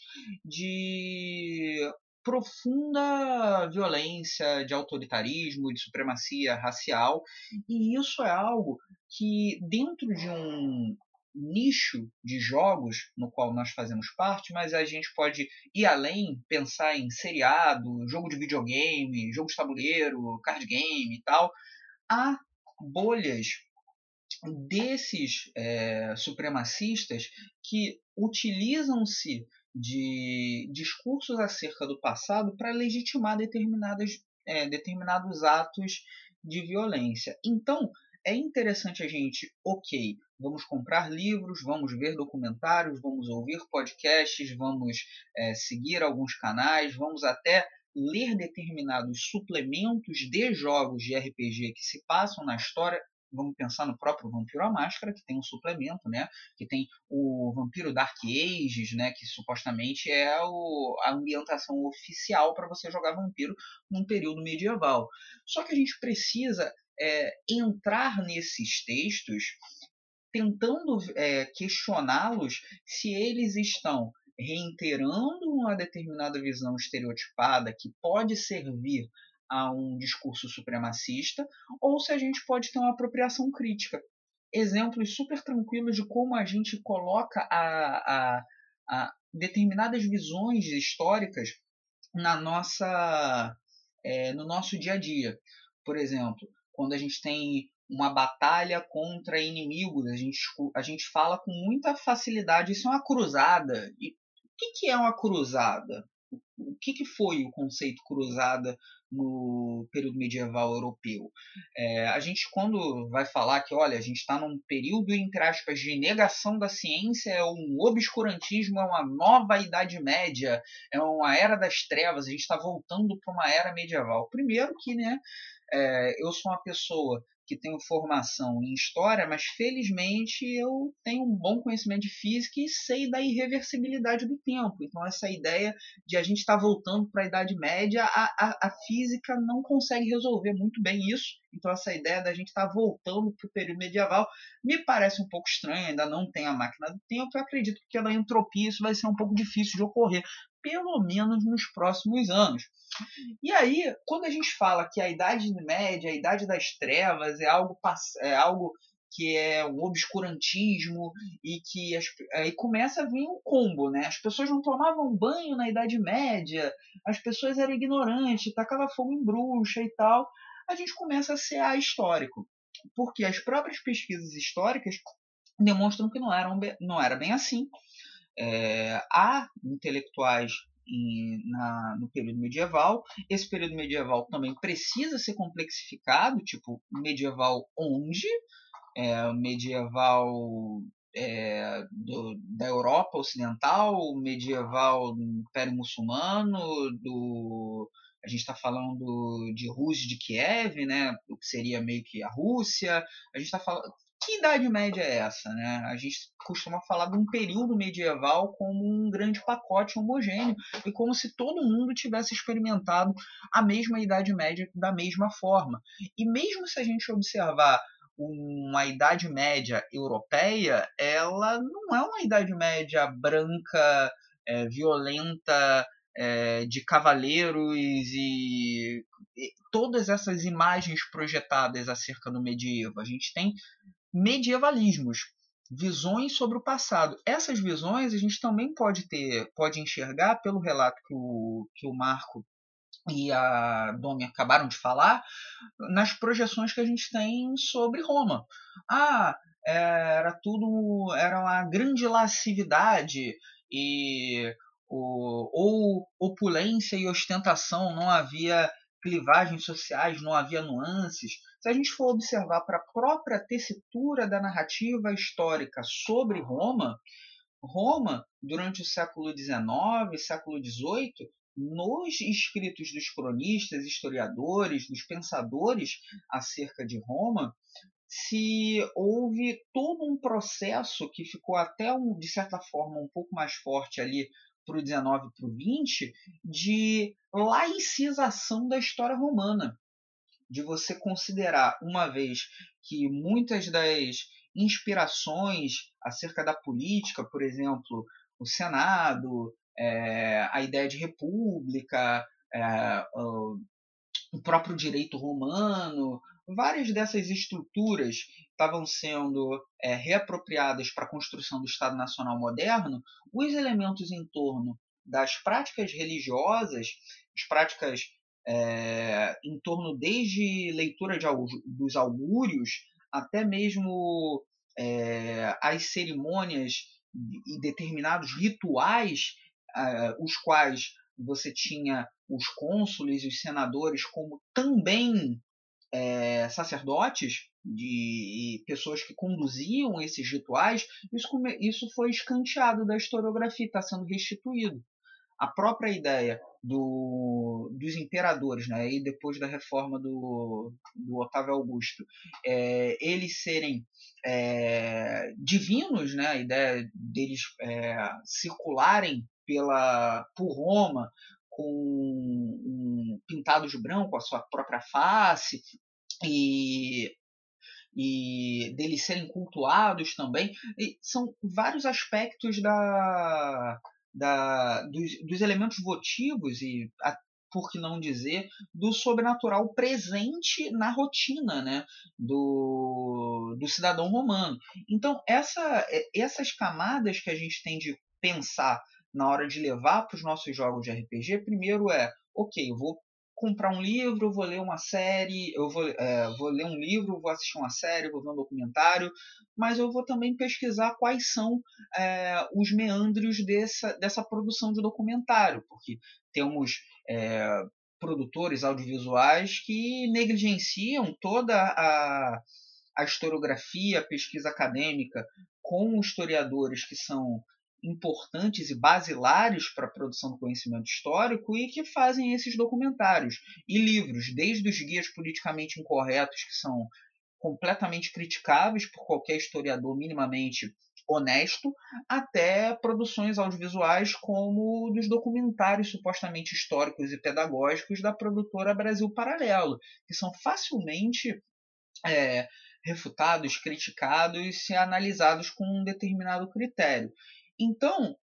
de profunda violência, de autoritarismo, de supremacia racial, e isso é algo que, dentro de um nicho de jogos no qual nós fazemos parte, mas a gente pode ir além, pensar em seriado, jogo de videogame, jogo de tabuleiro, card game e tal. Há bolhas desses é, supremacistas que utilizam-se de discursos acerca do passado para legitimar determinadas é, determinados atos de violência. Então, é interessante a gente, ok, vamos comprar livros, vamos ver documentários, vamos ouvir podcasts, vamos é, seguir alguns canais, vamos até ler determinados suplementos de jogos de RPG que se passam na história vamos pensar no próprio Vampiro à Máscara, que tem um suplemento, né? Que tem o Vampiro Dark Ages, né? Que supostamente é o, a ambientação oficial para você jogar vampiro num período medieval. Só que a gente precisa é, entrar nesses textos tentando é, questioná-los se eles estão reiterando uma determinada visão estereotipada que pode servir a um discurso supremacista, ou se a gente pode ter uma apropriação crítica. Exemplos super tranquilos de como a gente coloca a, a, a determinadas visões históricas na nossa, é, no nosso dia a dia. Por exemplo, quando a gente tem uma batalha contra inimigos, a gente, a gente fala com muita facilidade, isso é uma cruzada. E o que, que é uma cruzada? O que, que foi o conceito cruzada no período medieval europeu. É, a gente, quando vai falar que, olha, a gente está num período, entre aspas, de negação da ciência, é um obscurantismo, é uma nova Idade Média, é uma era das trevas, a gente está voltando para uma era medieval. Primeiro que, né, é, eu sou uma pessoa que tenho formação em história, mas felizmente eu tenho um bom conhecimento de física e sei da irreversibilidade do tempo. Então, essa ideia de a gente estar tá voltando para a Idade Média, a, a, a, física não consegue resolver muito bem isso. Então, essa ideia da gente estar tá voltando para o período medieval me parece um pouco estranha, ainda não tem a máquina do tempo. Eu acredito que pela entropia isso vai ser um pouco difícil de ocorrer, pelo menos nos próximos anos. E aí, quando a gente fala que a Idade Média, a Idade das Trevas, é algo, é algo que é o obscurantismo e que as, aí começa a vir um combo, né? As pessoas não tomavam banho na Idade Média, as pessoas eram ignorantes, tacava fogo em bruxa e tal. A gente começa a ser ahistórico, porque as próprias pesquisas históricas demonstram que não, não era bem assim. É, intelectuais em, na, no período medieval. Esse período medieval também precisa ser complexificado, tipo medieval onde? É, medieval é, do, da Europa Ocidental, medieval do Império Muçulmano, do a gente está falando de Rússia de Kiev, né, o que seria meio que a Rússia. A gente está falando idade média é essa? Né? A gente costuma falar de um período medieval como um grande pacote homogêneo e como se todo mundo tivesse experimentado a mesma idade média da mesma forma. E mesmo se a gente observar uma idade média europeia, ela não é uma idade média branca, é, violenta, é, de cavaleiros e, todas essas imagens projetadas acerca do medievo. A gente tem medievalismos, visões sobre o passado. Essas visões a gente também pode ter, pode enxergar pelo relato que o, que o Marco e a Domi acabaram de falar, nas projeções que a gente tem sobre Roma. Ah, era tudo, era uma grande lascividade e o, ou opulência e ostentação, não havia clivagens sociais, não havia nuances. Se a gente for observar para a própria tessitura da narrativa histórica sobre Roma, Roma, durante o século XIX, século XVIII, nos escritos dos cronistas, historiadores, dos pensadores acerca de Roma, se houve todo um processo que ficou até, um, de certa forma, um pouco mais forte ali para o 19 para o 20 de laicização da história romana. De você considerar, uma vez que muitas das inspirações acerca da política, por exemplo, o Senado, é, a ideia de república, é, o, próprio direito romano, várias dessas estruturas estavam sendo é, reapropriadas para a construção do Estado Nacional moderno, os elementos em torno das práticas religiosas, as práticas é, em torno desde leitura de, dos augúrios até mesmo é, as cerimônias e determinados rituais, é, os quais você tinha os cônsules e os senadores como também é, sacerdotes de pessoas que conduziam esses rituais, isso, isso foi escanteado da historiografia, está sendo restituído. A própria ideia do, dos imperadores, né, e depois da reforma do, do Otávio Augusto, é, eles serem é, divinos, né, a ideia deles é, circularem pela, por Roma com um, pintados de branco, a sua própria face, e e deles serem cultuados também. E são vários aspectos da, da, dos, dos elementos votivos e, a, por que não dizer, do sobrenatural presente na rotina né, do, do cidadão romano. Então, essa, essas camadas que a gente tem de pensar na hora de levar para os nossos jogos de RPG, primeiro é, ok, eu vou comprar um livro, vou ler uma série, eu vou, é, vou ler um livro, vou assistir uma série, vou ver um documentário, mas eu vou também pesquisar quais são é, os meandros dessa, dessa produção de documentário, porque temos é, produtores audiovisuais que negligenciam toda a, a historiografia, a pesquisa acadêmica com historiadores que são importantes e basilares para a produção do conhecimento histórico e que fazem esses documentários e livros, desde os guias politicamente incorretos, que são completamente criticáveis por qualquer historiador minimamente honesto, até produções audiovisuais como dos documentários supostamente históricos e pedagógicos da produtora Brasil Paralelo, que são facilmente é, refutados, criticados e analisados com um determinado critério. Então,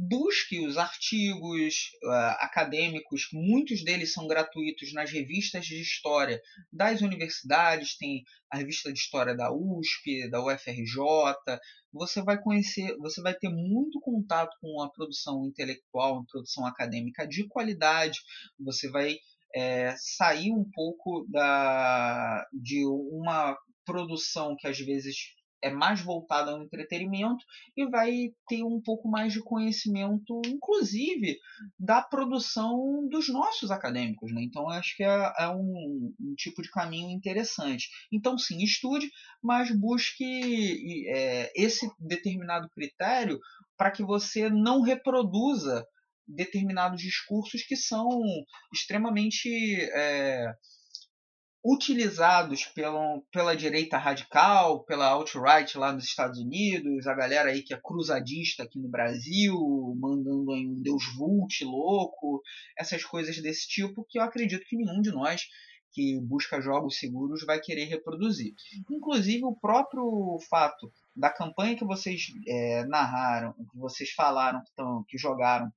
busque os artigos uh, acadêmicos, muitos deles são gratuitos nas revistas de história das universidades, tem a revista de história da USP, da UFRJ. Você vai conhecer, você vai ter muito contato com a produção intelectual, a produção acadêmica de qualidade. Você vai é, sair um pouco da, de uma produção que às vezes é mais voltada ao entretenimento e vai ter um pouco mais de conhecimento, inclusive, da produção dos nossos acadêmicos. Né? Então, acho que é, é um, um, tipo de caminho interessante. Então, sim, estude, mas busque é, esse determinado critério para que você não reproduza determinados discursos que são extremamente. É, utilizados pela, pela direita radical, pela alt-right lá nos Estados Unidos, a galera aí que é cruzadista aqui no Brasil, mandando aí um Deus Vult louco, essas coisas desse tipo que eu acredito que nenhum de nós que busca jogos seguros vai querer reproduzir. Inclusive o próprio fato da campanha que vocês é, narraram, que vocês falaram, que jogaram,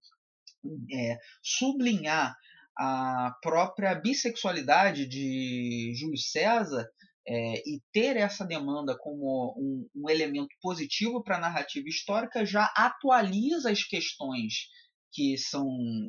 é, sublinhar a própria bissexualidade de Júlio César é, e ter essa demanda como um, um elemento positivo para a narrativa histórica já atualiza as questões que são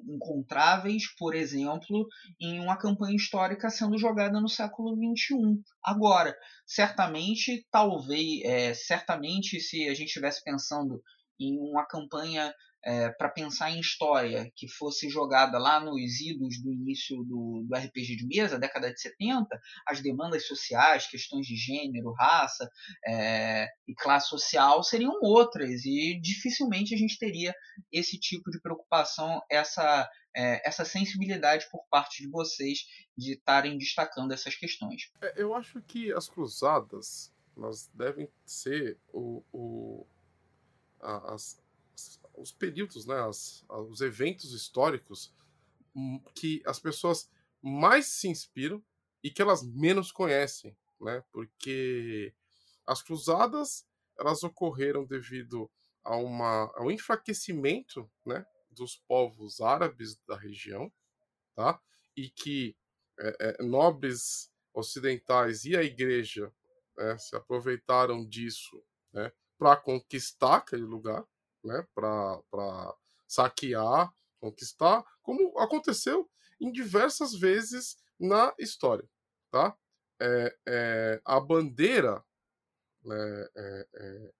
encontráveis, por exemplo, em uma campanha histórica sendo jogada no século XXI. Agora, certamente, talvez, é, certamente, se a gente estivesse pensando em uma campanha é, para pensar em história que fosse jogada lá nos idos do início do, do, RPG de mesa, década de 70, as demandas sociais, questões de gênero, raça é, e classe social seriam outras e dificilmente a gente teria esse tipo de preocupação, essa, é, essa sensibilidade por parte de vocês de estarem destacando essas questões. É, eu acho que as cruzadas elas devem ser o, o as, os períodos, né, as, os eventos históricos hum, que as pessoas mais se inspiram e que elas menos conhecem, né? Porque as cruzadas elas ocorreram devido a, uma, a um enfraquecimento, né, dos povos árabes da região, tá? E que é, é, nobres ocidentais e a igreja né, se aproveitaram disso, né, para conquistar aquele lugar, né, para saquear, conquistar, como aconteceu em diversas vezes na história. Tá? É, é, a bandeira né, é, é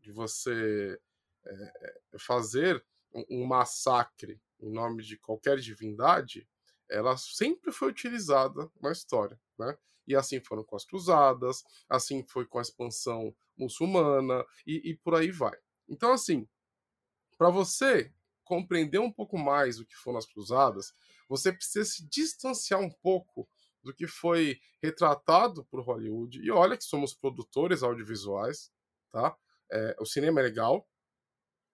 de você é, é, fazer um massacre em nome de qualquer divindade ela sempre foi utilizada na história, né? E assim foram com as cruzadas, assim foi com a expansão muçulmana e, e por aí vai. Então, assim, para você compreender um pouco mais o que foram as cruzadas, você precisa se distanciar um pouco do que foi retratado por Hollywood. E olha que somos produtores audiovisuais, tá? É, o cinema é legal,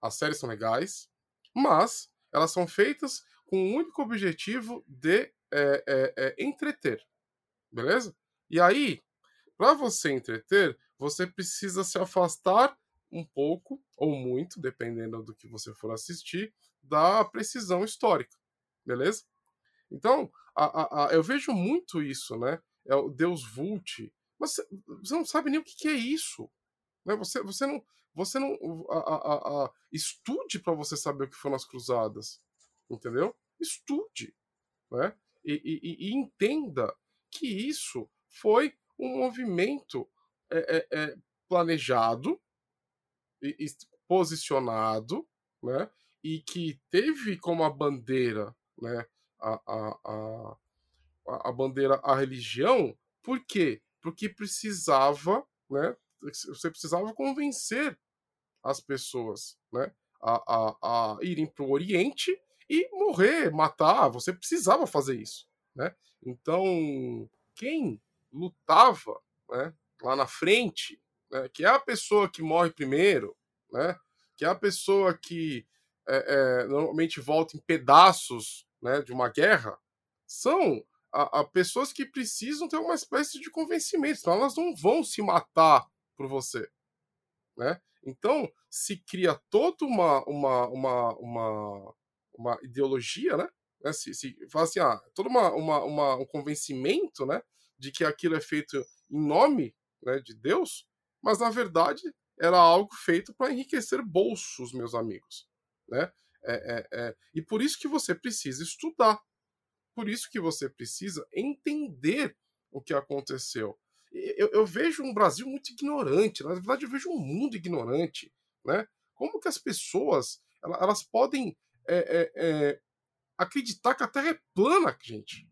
as séries são legais, mas elas são feitas com o único objetivo de é, é, é entreter, beleza? E aí, para você entreter, você precisa se afastar um pouco ou muito, dependendo do que você for assistir, da precisão histórica, beleza? Então, a, a, a, eu vejo muito isso, né? É o Deus Vult, mas você não sabe nem o que, que é isso, né? Você, você não, você não estude para você saber o que foram as cruzadas, entendeu? Estude, né? E, e, e entenda que isso foi um movimento é, é, é, planejado posicionado, né? E que teve como a bandeira, né? A, a, a, a bandeira a religião, por quê? Porque precisava, né? Você precisava convencer as pessoas, né? A, a, a irem para o Oriente e morrer, matar. Você precisava fazer isso, né? Então, quem lutava, né? Lá na frente, né, que é a pessoa que morre primeiro, né? Que é a pessoa que é, é, normalmente volta em pedaços, né? De uma guerra, são a, a pessoas que precisam ter uma espécie de convencimento, senão elas não vão se matar por você, né? Então, se cria toda uma, uma, uma, uma, uma ideologia, né? né? Se, se fala assim, ah, todo uma, uma, uma, um convencimento, né? De que aquilo é feito em nome né, de Deus, mas na verdade era algo feito para enriquecer bolsos, meus amigos, né? É, é, é. E por isso que você precisa estudar, por isso que você precisa entender o que aconteceu eu, eu, vejo um Brasil muito ignorante, na verdade eu vejo um mundo ignorante, né? Como que as pessoas elas podem é, é, é, acreditar que a Terra é plana, gente?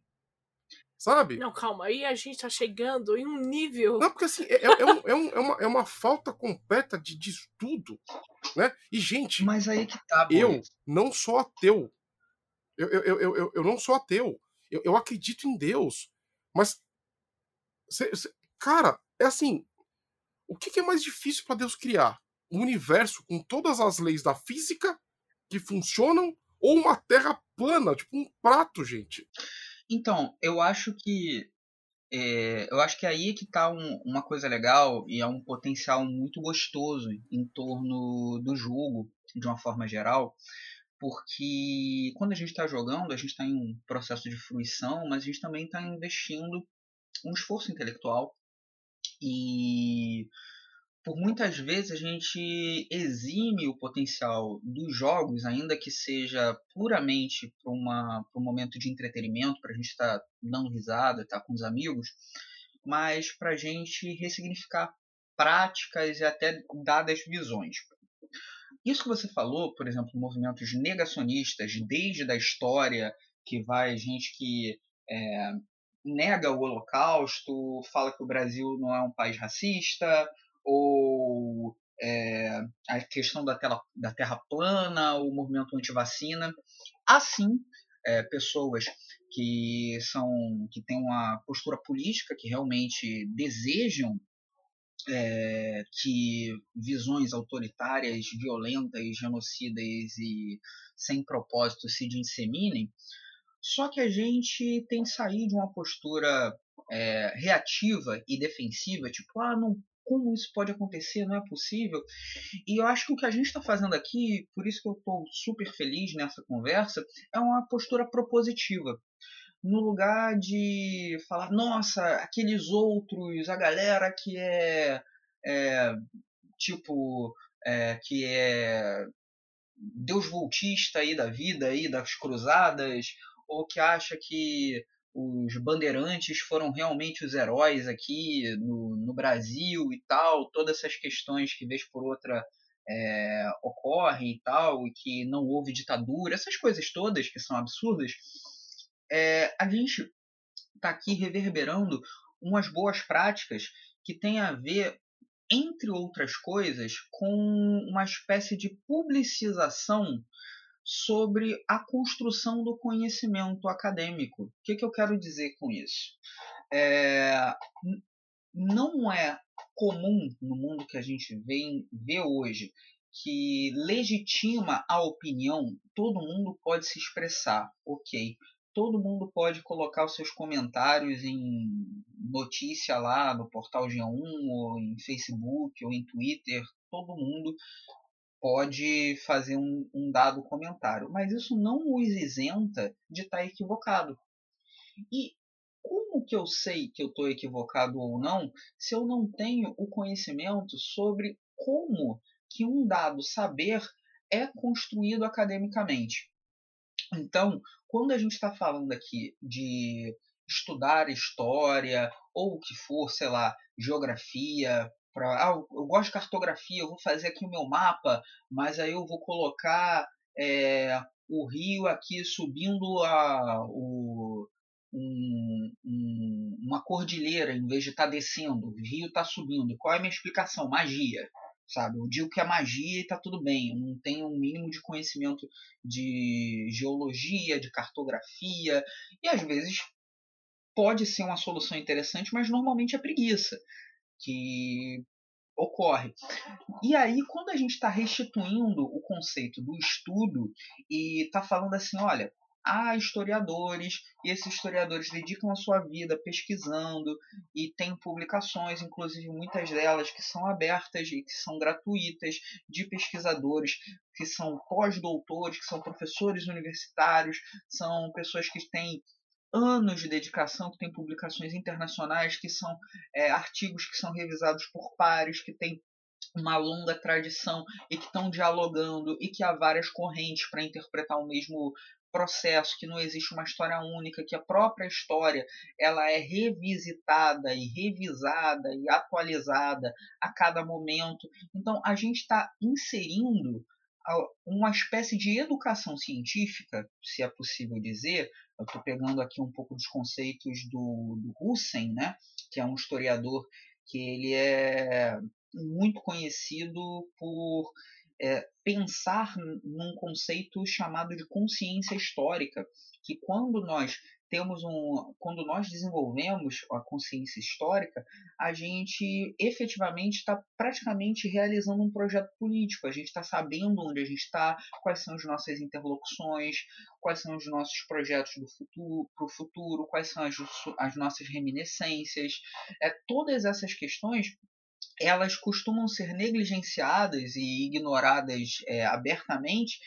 Sabe? Não, calma, aí a gente tá chegando em um nível. Não, porque assim, é, é, um, é, um, é, uma, é uma falta completa de, de estudo, né? E, gente. Mas aí que tá, boy. Eu não sou ateu. Eu, eu, eu, eu, eu não sou ateu. Eu, eu acredito em Deus. Mas cê, cê, Cara, é assim. O que, é mais difícil para Deus criar? Um universo com todas as leis da física que funcionam ou uma terra plana, tipo um prato, gente? Então, eu acho que é, eu acho que aí é que está um, uma coisa legal e é um potencial muito gostoso em torno do jogo, de uma forma geral, porque quando a gente está jogando, a gente está em um processo de fruição, mas a gente também está investindo um esforço intelectual e por muitas vezes a gente exime o potencial dos jogos, ainda que seja puramente para um momento de entretenimento, para a gente estar tá dando risada, estar tá com os amigos, mas para a gente ressignificar práticas e até dadas visões. Isso que você falou, por exemplo, movimentos negacionistas, desde a história, que vai gente que é, nega o Holocausto, fala que o Brasil não é um país racista, ou é, a questão da, tela, da terra plana, o movimento anti-vacina. Assim, é, pessoas que são que têm uma postura política que realmente desejam é, que visões autoritárias, violentas, genocidas e sem propósito se disseminem, só que a gente tem que sair de uma postura é, reativa e defensiva, tipo, ah, não, como isso pode acontecer? Não é possível. E eu acho que o que a gente está fazendo aqui, por isso que eu estou super feliz nessa conversa, é uma postura propositiva. No lugar de falar, nossa, aqueles outros, a galera que é, é tipo, é, que é Deus voltista aí da vida, aí das cruzadas, ou que acha que os bandeirantes foram realmente os heróis aqui no, no Brasil e tal, todas essas questões que vez por outra é, ocorrem e tal, e que não houve ditadura, essas coisas todas que são absurdas, é, a gente está aqui reverberando umas boas práticas que têm a ver, entre outras coisas, com uma espécie de publicização sobre a construção do conhecimento acadêmico. O que, que eu quero dizer com isso? É, não é comum no mundo que a gente vê, vê hoje que legitima a opinião, todo mundo pode se expressar, ok. Todo mundo pode colocar os seus comentários em notícia lá no portal G1, ou em Facebook, ou em Twitter. Todo mundo pode fazer um, um dado comentário, mas isso não os isenta de estar tá equivocado. E como que eu sei que eu estou equivocado ou não se eu não tenho o conhecimento sobre como que um dado saber é construído academicamente. Então, quando a gente está falando aqui de estudar história ou o que for, sei lá, geografia, ah, eu gosto de cartografia, eu vou fazer aqui o meu mapa, mas aí eu vou colocar é, o rio aqui subindo a, o, um, um, uma cordilheira em vez de estar tá descendo, o rio está subindo. Qual é a minha explicação? Magia sabe? Eu digo que é magia e tá tudo bem. Eu não tenho um mínimo de conhecimento de geologia, de cartografia, e às vezes pode ser uma solução interessante, mas normalmente é preguiça que ocorre. E aí, quando a gente está restituindo o conceito do estudo e está falando assim, olha, há historiadores e esses historiadores dedicam a sua vida pesquisando e têm publicações, inclusive muitas delas que são abertas e que são gratuitas, de pesquisadores que são pós-doutores, que são professores universitários, são pessoas que têm anos de dedicação, que têm publicações internacionais, que são é, artigos que são revisados por pares, que têm uma longa tradição e que estão dialogando e que há várias correntes para interpretar o mesmo processo, que não existe uma história única, que a própria história ela é revisitada e revisada e atualizada a cada momento. Então a gente está inserindo uma espécie de educação científica, se é possível dizer. Eu estou pegando aqui um pouco dos conceitos do, do Husserl, né, que é um historiador que ele é muito conhecido por é, pensar num conceito chamado de consciência histórica, que quando nós temos um, quando nós desenvolvemos a consciência histórica, a gente efetivamente está praticamente realizando um projeto político. A gente está sabendo onde a gente está, quais são as nossas interlocuções, quais são os nossos projetos do futuro, para o futuro, quais são as, as nossas reminiscências. É, todas essas questões elas costumam ser negligenciadas e ignoradas é, abertamente,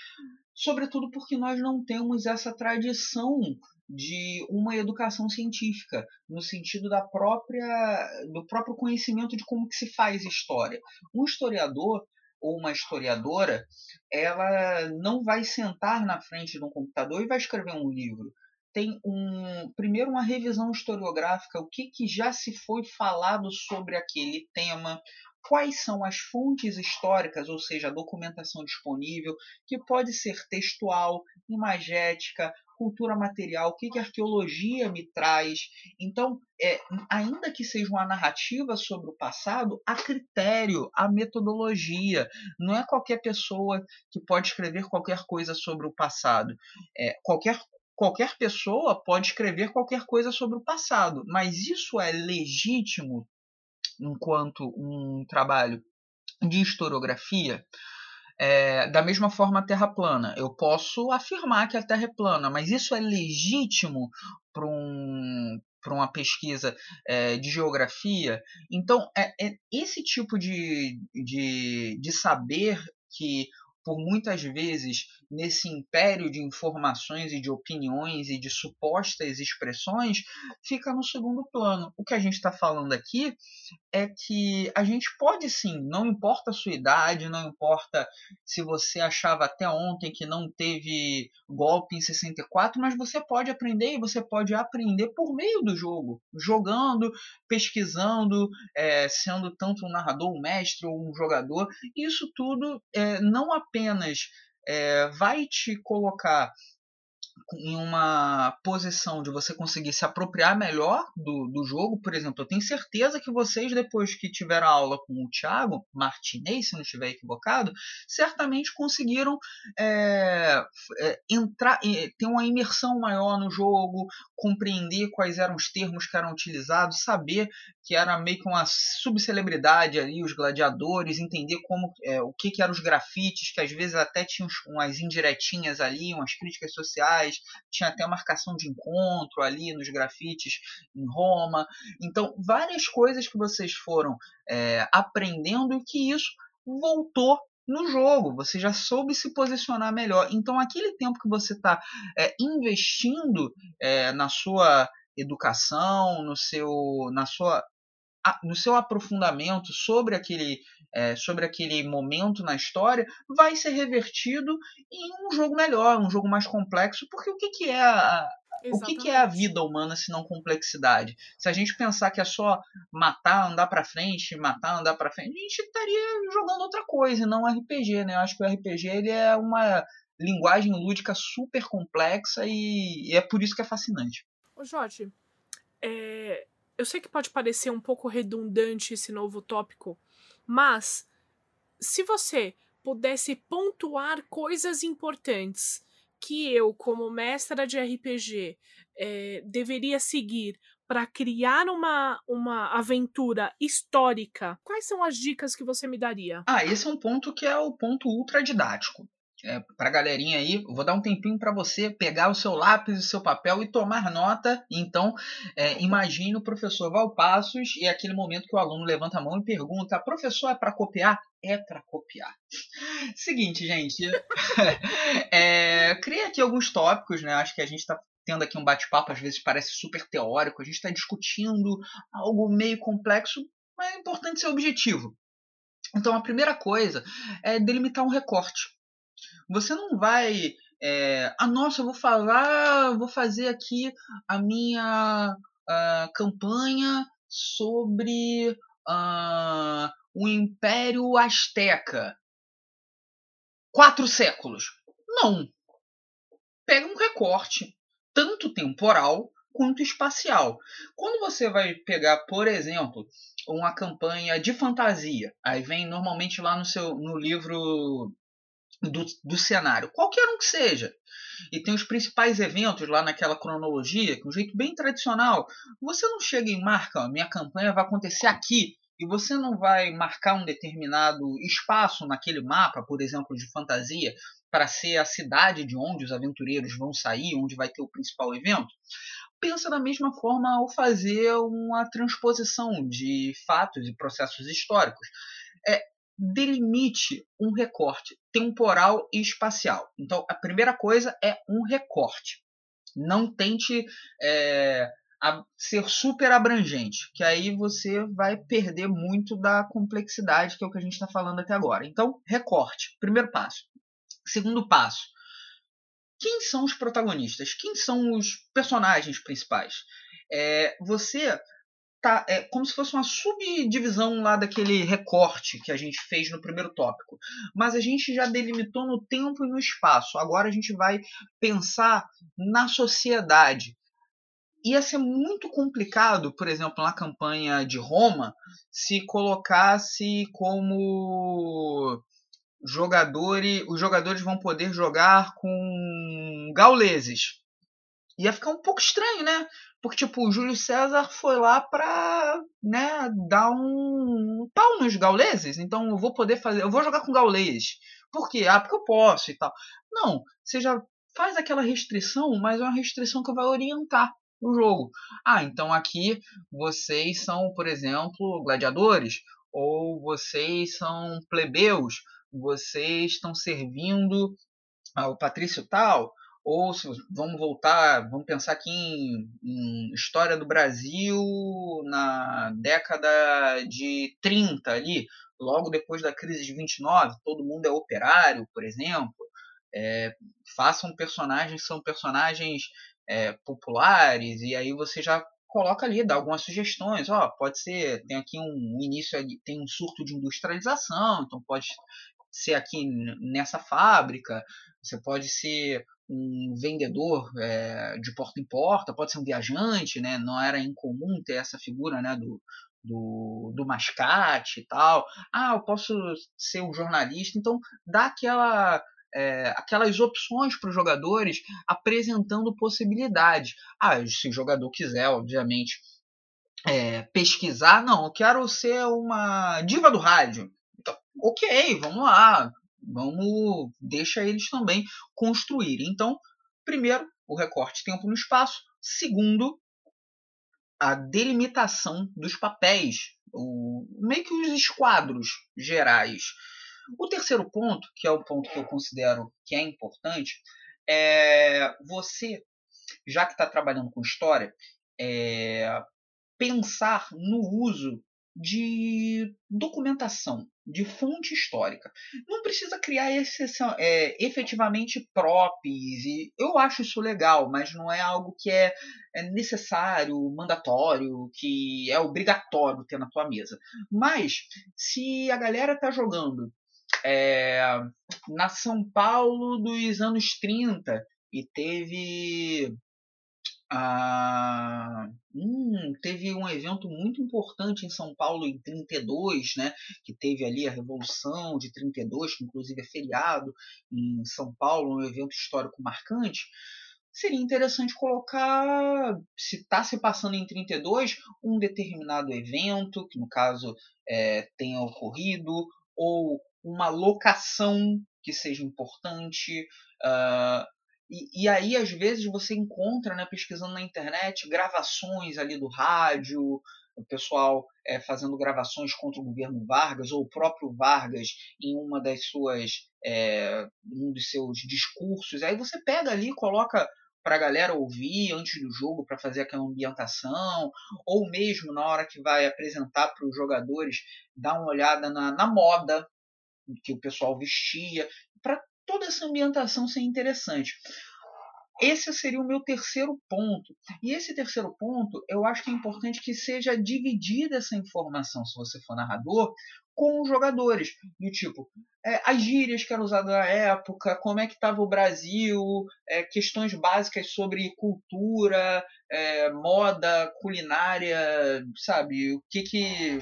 sobretudo porque nós não temos essa tradição de uma educação científica no sentido da própria do próprio conhecimento de como que se faz história. Um historiador ou uma historiadora, ela não vai sentar na frente de um computador e vai escrever um livro tem um primeiro uma revisão historiográfica, o que, que já se foi falado sobre aquele tema, quais são as fontes históricas, ou seja, a documentação disponível, que pode ser textual, imagética, cultura material, o que, que a arqueologia me traz. Então, é, ainda que seja uma narrativa sobre o passado, há critério, há metodologia. Não é qualquer pessoa que pode escrever qualquer coisa sobre o passado. É, qualquer qualquer pessoa pode escrever qualquer coisa sobre o passado, mas isso é legítimo enquanto um trabalho de historiografia? É, da mesma forma, a Terra plana. Eu posso afirmar que a Terra é plana, mas isso é legítimo para um, para uma pesquisa é, de geografia. Então, é, é, esse tipo de, de, de saber que por muitas vezes nesse império de informações e de opiniões e de supostas expressões, fica no segundo plano. O que a gente está falando aqui é que a gente pode sim, não importa a sua idade, não importa se você achava até ontem que não teve golpe em 64, mas você pode aprender e você pode aprender por meio do jogo, jogando, pesquisando, é, sendo tanto um narrador, um mestre ou um jogador. Isso tudo é, não apenas é, vai te colocar em uma posição de você conseguir se apropriar melhor do, do jogo. Por exemplo, eu tenho certeza que vocês, depois que tiveram aula com o Thiago Martinez, se não estiver equivocado, certamente conseguiram é, é, entrar, ter uma imersão maior no jogo, compreender quais eram os termos que eram utilizados, saber que era meio que uma subcelebridade ali, os gladiadores, entender como é, o que, que eram os grafites, que às vezes até tinham umas indiretinhas ali, umas críticas sociais, tinha até marcação de encontro ali nos grafites em Roma. Então, várias coisas que vocês foram é, aprendendo e que isso voltou no jogo, você já soube se posicionar melhor. Então, aquele tempo que você está é, investindo é, na sua educação, no seu, na sua no seu aprofundamento sobre aquele, é, sobre aquele momento na história, vai ser revertido em um jogo melhor, um jogo mais complexo, porque o que, que é a, o que, que, é a vida humana se não complexidade? Se a gente pensar que é só matar, andar para frente, matar, andar para frente, a gente estaria jogando outra coisa, e não RPG, né? Eu acho que o RPG ele é uma linguagem lúdica super complexa e, e é por isso que é fascinante. Ô Jorge, é, eu sei que pode parecer um pouco redundante esse novo tópico, mas se você pudesse pontuar coisas importantes que eu, como mestra de RPG, é, deveria seguir para criar uma, uma aventura histórica, quais são as dicas que você me daria? Ah, esse é um ponto que é o ponto ultra didático é, para a galerinha aí, vou dar um tempinho para você pegar o seu lápis e o seu papel e tomar nota. Então, é, imagine o professor Valpassos e é aquele momento que o aluno levanta a mão e pergunta: professor, é para copiar? É para copiar. Seguinte, gente, é, criei aqui alguns tópicos, né? Acho que a gente está tendo aqui um bate-papo, às vezes parece super teórico, a gente está discutindo algo meio complexo, mas é importante ser objetivo. Então, a primeira coisa é delimitar um recorte. Você não vai. É, ah, nossa, eu vou falar, vou fazer aqui a minha uh, campanha sobre uh, o Império Azteca. Quatro séculos. Não. Pega um recorte, tanto temporal quanto espacial. Quando você vai pegar, por exemplo, uma campanha de fantasia, aí vem normalmente lá no seu no livro do, do cenário, qualquer um que seja. E tem os principais eventos lá naquela cronologia, que é um jeito bem tradicional. Você não chega e marca, ó, minha campanha vai acontecer aqui, e você não vai marcar um determinado espaço naquele mapa, por exemplo, de fantasia, para ser a cidade de onde os aventureiros vão sair, onde vai ter o principal evento. Pensa da mesma forma ao fazer uma transposição de fatos e processos históricos. É, delimite um recorte temporal e espacial. Então, a primeira coisa é um recorte. Não tente é, ser super abrangente, que aí você vai perder muito da complexidade, que é o que a gente está falando até agora. Então, recorte, primeiro passo. Segundo passo, quem são os protagonistas? Quem são os personagens principais? É, você tá, é como se fosse uma subdivisão lá daquele recorte que a gente fez no primeiro tópico. Mas a gente já delimitou no tempo e no espaço. Agora a gente vai pensar na sociedade. Ia ser muito complicado, por exemplo, na campanha de Roma, se colocasse como jogadores, os jogadores vão poder jogar com gauleses. Ia ficar um pouco estranho, né? Porque, tipo, o Júlio César foi lá pra, né, dar um pau nos gauleses. Então eu vou poder fazer. Eu vou jogar com gaulês. Por quê? Ah, porque eu posso e tal. Não, você já faz aquela restrição, mas é uma restrição que vai orientar o jogo. Ah, então aqui vocês são, por exemplo, gladiadores, ou vocês são plebeus, vocês estão servindo ao patrício tal, ou se vamos voltar, vamos pensar aqui em, em, história do Brasil na década de 30 ali, logo depois da crise de 29, todo mundo é operário, por exemplo. É, façam personagens são personagens é, populares e aí você já coloca ali, dá algumas sugestões, ó, pode ser, tem aqui um início, tem um surto de industrialização, então pode ser aqui nessa fábrica, você pode ser um vendedor é, de porta em porta, pode ser um viajante, né? Não era incomum ter essa figura, né? Do, do, do mascate e tal. Ah, eu posso ser um jornalista. Então, dá aquela é, aquelas opções para os jogadores apresentando possibilidades. Ah, se o jogador quiser, obviamente, é, pesquisar, não, eu quero ser uma diva do rádio. Ok, vamos lá, vamos, deixa eles também construírem. Então, primeiro, o recorte tempo no espaço. Segundo, a delimitação dos papéis, o, meio que os esquadros gerais. O terceiro ponto, que é o ponto que eu considero que é importante, é você, já que está trabalhando com história, é, pensar no uso de documentação, de fonte histórica. Não precisa criar exceção, é, efetivamente props, e eu acho isso legal, mas não é algo que é, é necessário, mandatório, que é obrigatório ter na tua mesa. Mas, se a galera está jogando é, na São Paulo dos anos 30 e teve ah, hum, teve um evento muito importante em São Paulo em 32, né, que teve ali a Revolução de 32, que inclusive é feriado em São Paulo, um evento histórico marcante. Seria interessante colocar, se está se passando em 32, um determinado evento, que no caso é, tenha ocorrido, ou uma locação que seja importante. Uh, e, e, aí, às vezes, você encontra, né, pesquisando na internet, gravações ali do rádio, o pessoal é, fazendo gravações contra o governo Vargas, ou o próprio Vargas em uma das suas. É, um dos seus discursos. Aí você pega ali coloca para a galera ouvir antes do jogo para fazer aquela ambientação, ou mesmo na hora que vai apresentar para os jogadores, dar uma olhada na, na moda que o pessoal vestia, para toda essa ambientação ser interessante. Esse seria o meu terceiro ponto. E esse terceiro ponto, eu acho que é importante que seja dividida essa informação, se você for narrador, com os jogadores. Do tipo, é, as gírias que eram usadas na época, como é que estava o Brasil, é, questões básicas sobre cultura, é, moda, culinária, sabe? O que que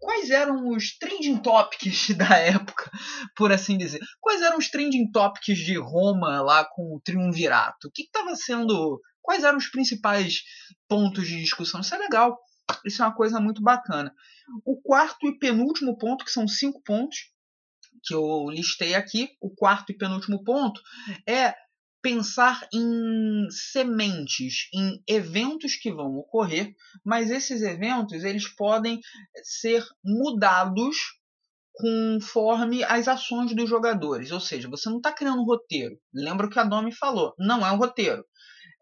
quais eram os trending topics da época, por assim dizer? Quais eram os trending topics de Roma lá com o triunvirato? O que estava sendo. Quais eram os principais pontos de discussão? Isso é legal. Isso é uma coisa muito bacana. O quarto e penúltimo ponto, que são cinco pontos, que eu listei aqui, o quarto e penúltimo ponto, é pensar em sementes, em eventos que vão ocorrer, mas esses eventos eles podem ser mudados conforme as ações dos jogadores. Ou seja, você não está criando um roteiro. Lembra o que a Domi falou? Não é um roteiro.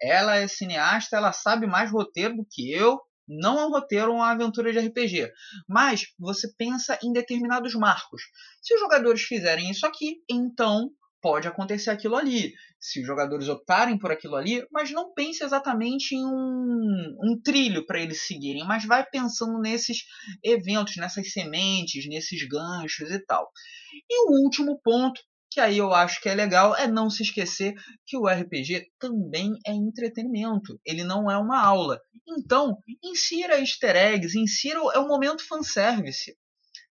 Ela é cineasta, ela sabe mais roteiro do que eu. Não é um roteiro, uma aventura de RPG. Mas você pensa em determinados marcos. Se os jogadores fizerem isso aqui, então pode acontecer aquilo ali. Se os jogadores optarem por aquilo ali, mas não pense exatamente em um, um trilho para eles seguirem, mas vai pensando nesses eventos, nessas sementes, nesses ganchos e tal. E o último ponto, que aí eu acho que é legal, é não se esquecer que o RPG também é entretenimento, ele não é uma aula. Então, insira easter eggs, insira é o momento fanservice.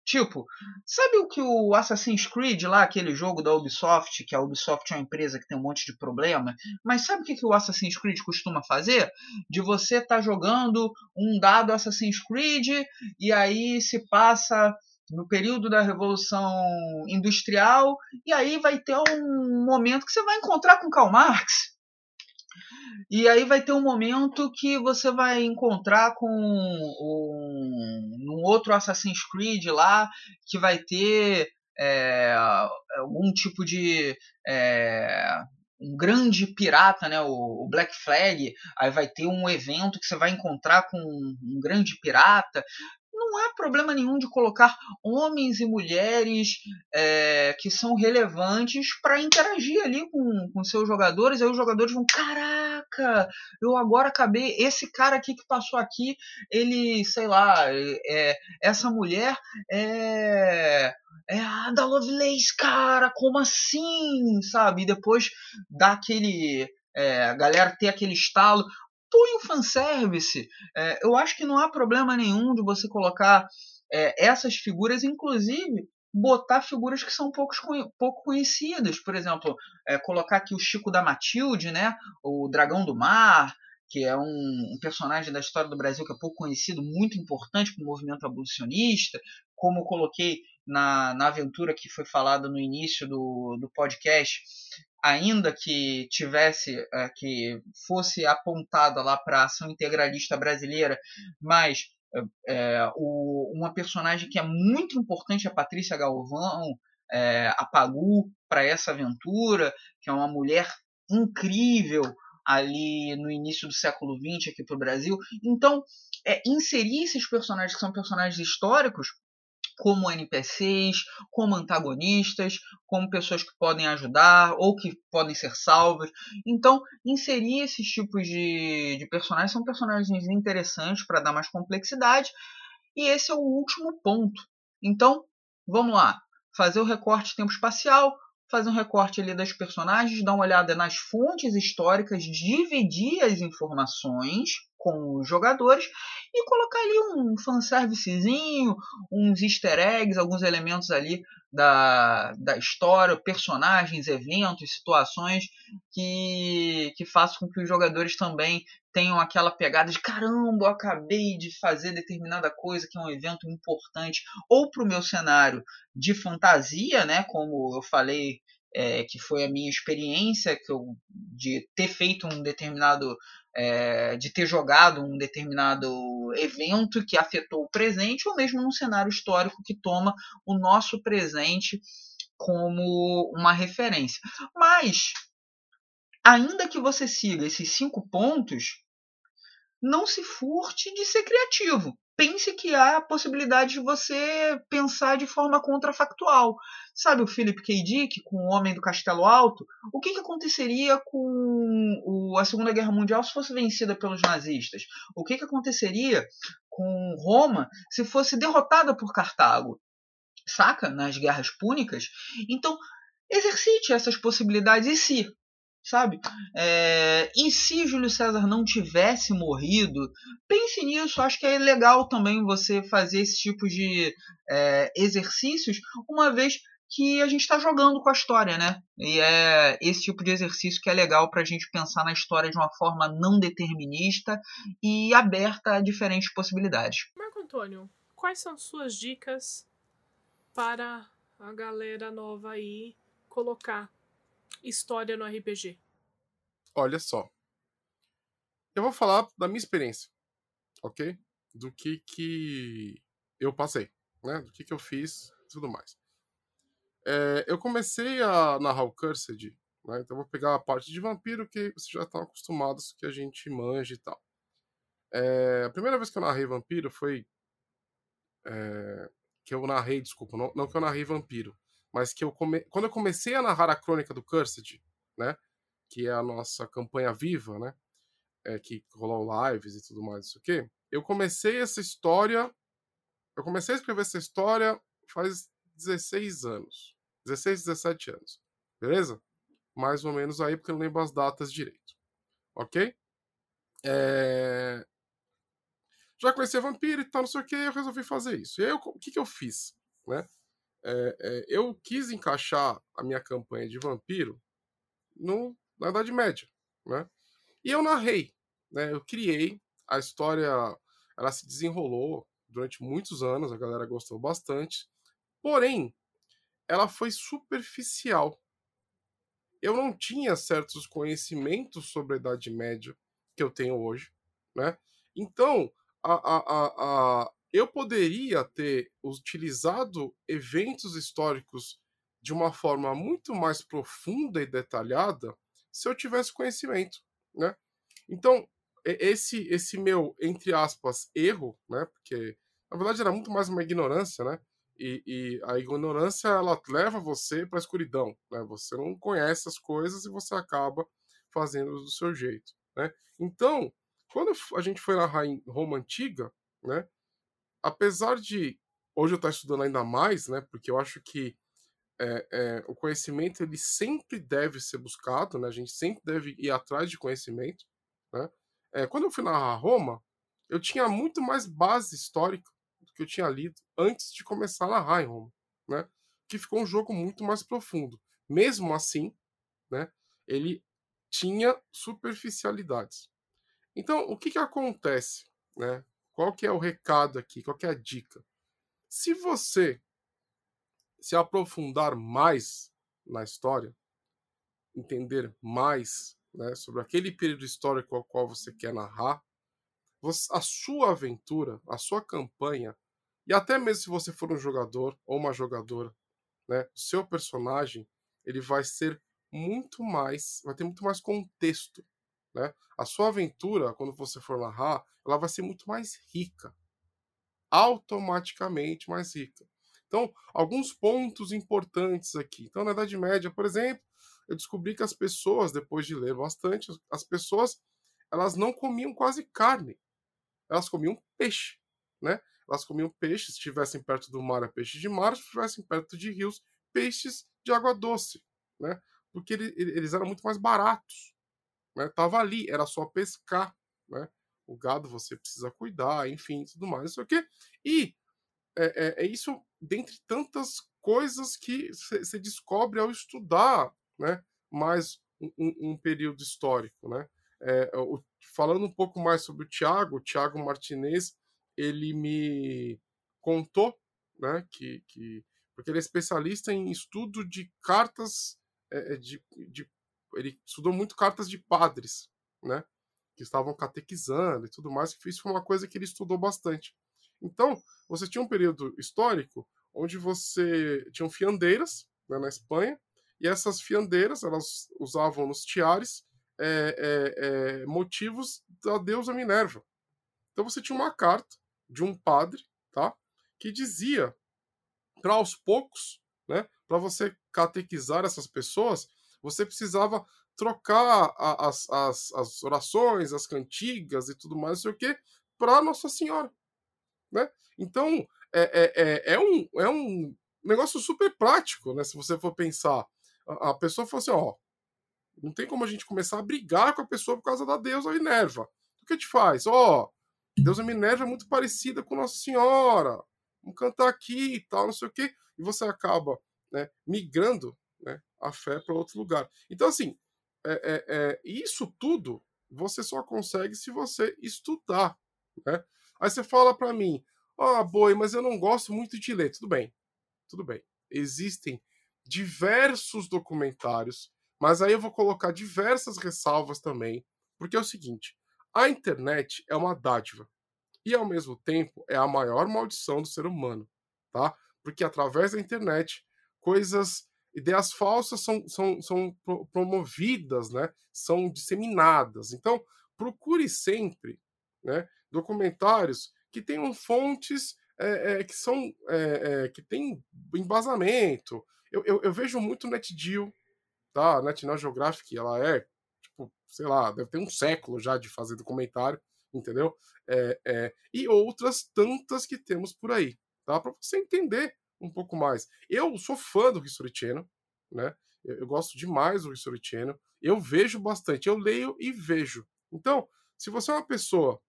Tipo, sabe o que o Assassin's Creed lá, aquele jogo da Ubisoft, que a Ubisoft é uma empresa que tem um monte de problema, mas sabe o que, que o Assassin's Creed costuma fazer? De você estar tá jogando um dado Assassin's Creed e aí se passa no período da Revolução Industrial e aí vai ter um momento que você vai encontrar com Karl Marx. E aí vai ter um momento que você vai encontrar com um, um outro Assassin's Creed lá que vai ter é, algum tipo de é, um grande pirata, né, o, o, Black Flag, aí vai ter um evento que você vai encontrar com um grande pirata não há problema nenhum de colocar homens e mulheres é, que são relevantes para interagir ali com, com seus jogadores. Aí os jogadores vão: caraca, eu agora acabei. Esse cara aqui que passou aqui, ele, sei lá, é, essa mulher é, é a da Lovelace, cara, como assim? Sabe? E depois dá aquele. É, a galera ter aquele estalo. Põe o fanservice. É, eu acho que não há problema nenhum de você colocar é, essas figuras, inclusive botar figuras que são poucos, pouco conhecidas. Por exemplo, é, colocar aqui o Chico da Matilde, né? o Dragão do Mar, que é um, um, personagem da história do Brasil que é pouco conhecido, muito importante para o movimento abolicionista, como coloquei na, na aventura que foi falada no início do, do podcast, ainda que tivesse, é, que fosse apontada lá para a ação integralista brasileira, mas é, o, uma personagem que é muito importante, a Patrícia Galvão, é, a Pagu, para essa aventura, que é uma mulher incrível, ali no início do século XX aqui para o Brasil. Então, é, inserir esses personagens que são personagens históricos como NPCs, como antagonistas, como pessoas que podem ajudar ou que podem ser salvas. Então, inserir esses tipos de, de personagens são personagens interessantes para dar mais complexidade. E esse é o último ponto. Então, vamos lá. Fazer o recorte tempo espacial, fazer um recorte ali das personagens, dar uma olhada nas fontes históricas, dividir as informações com os jogadores e colocar ali um fanservicezinho, uns easter eggs, alguns elementos ali da, da história, personagens, eventos, situações que, que façam com que os jogadores também tenham aquela pegada de caramba, eu acabei de fazer determinada coisa que é um evento importante, ou para o meu cenário de fantasia, né, como eu falei é, que foi a minha experiência que eu, de ter feito um determinado é, de ter jogado um determinado evento que afetou o presente, ou mesmo num cenário histórico que toma o nosso presente como uma referência. Mas, ainda que você siga esses cinco pontos, não se furte de ser criativo pense que há a possibilidade de você pensar de forma contrafactual. Sabe o Philip K. Dick com o Homem do Castelo Alto? O que, que aconteceria com o, a Segunda Guerra Mundial se fosse vencida pelos nazistas? O que, que aconteceria com Roma se fosse derrotada por Cartago? Saca? Nas guerras púnicas? Então, exercite essas possibilidades e se sabe? É, e se Júlio César não tivesse morrido, pense nisso. Acho que é legal também você fazer esse tipo de é, exercícios, uma vez que a gente está jogando com a história, né? E é esse tipo de exercício que é legal para a gente pensar na história de uma forma não determinista e aberta a diferentes possibilidades. Marco Antônio, quais são suas dicas para a galera nova aí colocar história no RPG? Olha só. Eu vou falar da minha experiência, ok? Do que que eu passei, né? Do que que eu fiz e tudo mais. É, eu comecei a narrar o Cursed, né? Então eu vou pegar a parte de vampiro que vocês já estão acostumados que a gente manja e tal. É, a primeira vez que eu narrei vampiro foi é, que eu narrei, desculpa, não, não, que eu narrei vampiro, mas que eu come... quando eu comecei a narrar a crônica do Cursed, né, que é a nossa campanha viva, né, é, que rolou lives e tudo mais, isso aqui, eu comecei essa história, eu comecei a escrever essa história faz 16 anos, 16, 17 anos, beleza? Mais ou menos aí, porque eu não lembro as datas direito, ok? É... Já a vampiro e tal, não sei o que, eu resolvi fazer isso. E aí, eu, o que, que eu fiz, né? É, é, eu quis encaixar a minha campanha de vampiro no, na Idade Média, né? E eu narrei, né? Eu criei a história, ela se desenrolou durante muitos anos, a galera gostou bastante. Porém, ela foi superficial. Eu não tinha certos conhecimentos sobre a Idade Média que eu tenho hoje, né? Então, a, a, a, eu poderia ter utilizado eventos históricos de uma forma muito mais profunda e detalhada se eu tivesse conhecimento, né? Então, esse esse meu entre aspas erro, né? Porque na verdade era muito mais uma ignorância, né? E, e a ignorância ela leva você para a escuridão, né? Você não conhece as coisas e você acaba fazendo do seu jeito, né? Então, quando a gente foi em Roma antiga, né? Apesar de hoje eu estou estudando ainda mais, né? Porque eu acho que é, é, o conhecimento ele sempre deve ser buscado, né? A gente sempre deve ir atrás de conhecimento, né? É, quando eu fui narrar Roma, eu tinha muito mais base histórica do que eu tinha lido antes de começar a narrar em Roma, né? Que ficou um jogo muito mais profundo. Mesmo assim, né? Ele tinha superficialidades. Então, o que que acontece, né? Qual que é o recado aqui? Qual que é a dica? Se você se aprofundar mais na história, entender mais né, sobre aquele período histórico ao qual você quer narrar, você, a sua aventura, a sua campanha, e até mesmo se você for um jogador ou uma jogadora, né, o seu personagem ele vai ser muito mais, vai ter muito mais contexto. Né? A sua aventura, quando você for narrar, ela vai ser muito mais rica. Automaticamente mais rica. Então, alguns pontos importantes aqui. Então, na Idade Média, por exemplo, eu descobri que as pessoas, depois de ler bastante, as pessoas elas não comiam quase carne. Elas comiam peixe, né? Elas comiam peixe, se estivessem perto do mar, é peixe de mar, se estivessem perto de rios, peixes de água doce, né? Porque ele, eles eram muito mais baratos, né? Tava ali, era só pescar, né? O gado você precisa cuidar, enfim, tudo mais, isso aqui. E é, é, é isso dentre tantas coisas que você descobre ao estudar né, mais um, um período histórico. Né? É, o, falando um pouco mais sobre o Tiago, o Tiago Martinez, ele me contou né, que, que porque ele é especialista em estudo de cartas é, é de, de, ele estudou muito cartas de padres, né, que estavam catequizando e tudo mais, que isso foi uma coisa que ele estudou bastante. Então, você tinha um período histórico onde você tinha fiandeiras né, na Espanha, e essas fiandeiras elas usavam nos tiares é, é, é, motivos da deusa Minerva. Então você tinha uma carta de um padre, tá, que dizia para aos poucos, né, para você catequizar essas pessoas, você precisava trocar as, as, as orações, as cantigas e tudo mais, não sei o que, para Nossa Senhora. Né? Então, é, é, é, é, um, é um negócio super prático, né? Se você for pensar. A, a pessoa falou assim: ó, não tem como a gente começar a brigar com a pessoa por causa da deusa Minerva. O que a gente faz? Ó, deusa Minerva é muito parecida com Nossa Senhora. Vamos cantar aqui e tal, não sei o quê. E você acaba né, migrando a fé para outro lugar. Então, assim, é, é, é, isso tudo você só consegue se você estudar. Né? Aí você fala para mim, ah, boi, mas eu não gosto muito de ler. Tudo bem, tudo bem. Existem diversos documentários, mas aí eu vou colocar diversas ressalvas também, porque é o seguinte: a internet é uma dádiva e ao mesmo tempo é a maior maldição do ser humano, tá? Porque através da internet coisas, ideias falsas são, são, são promovidas, né? São disseminadas. Então procure sempre, né? documentários que tenham fontes é, é, que são é, que tem embasamento. Eu, eu, eu, vejo muito NetGeo, tá? National Geographic, ela é tipo, sei lá, deve ter um século já de fazer documentário, entendeu? e outras tantas que temos por aí, tá? Para você entender um pouco mais. Eu sou fã do History Channel, né? Eu, eu gosto demais do History Channel. Eu vejo bastante, eu leio e vejo. Então, se você é uma pessoa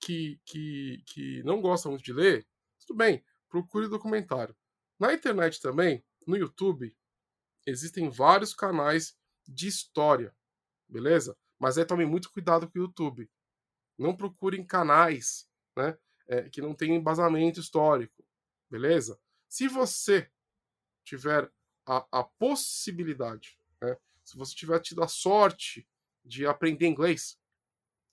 que, que, que não gosta muito de ler, tudo bem, procure documentário. Na internet também, no YouTube, existem vários canais de história, beleza? Mas aí tome muito cuidado com o YouTube. Não procurem canais né, é, que não tenham embasamento histórico, beleza? Se você tiver a, a possibilidade, né, se você tiver tido a sorte de aprender inglês,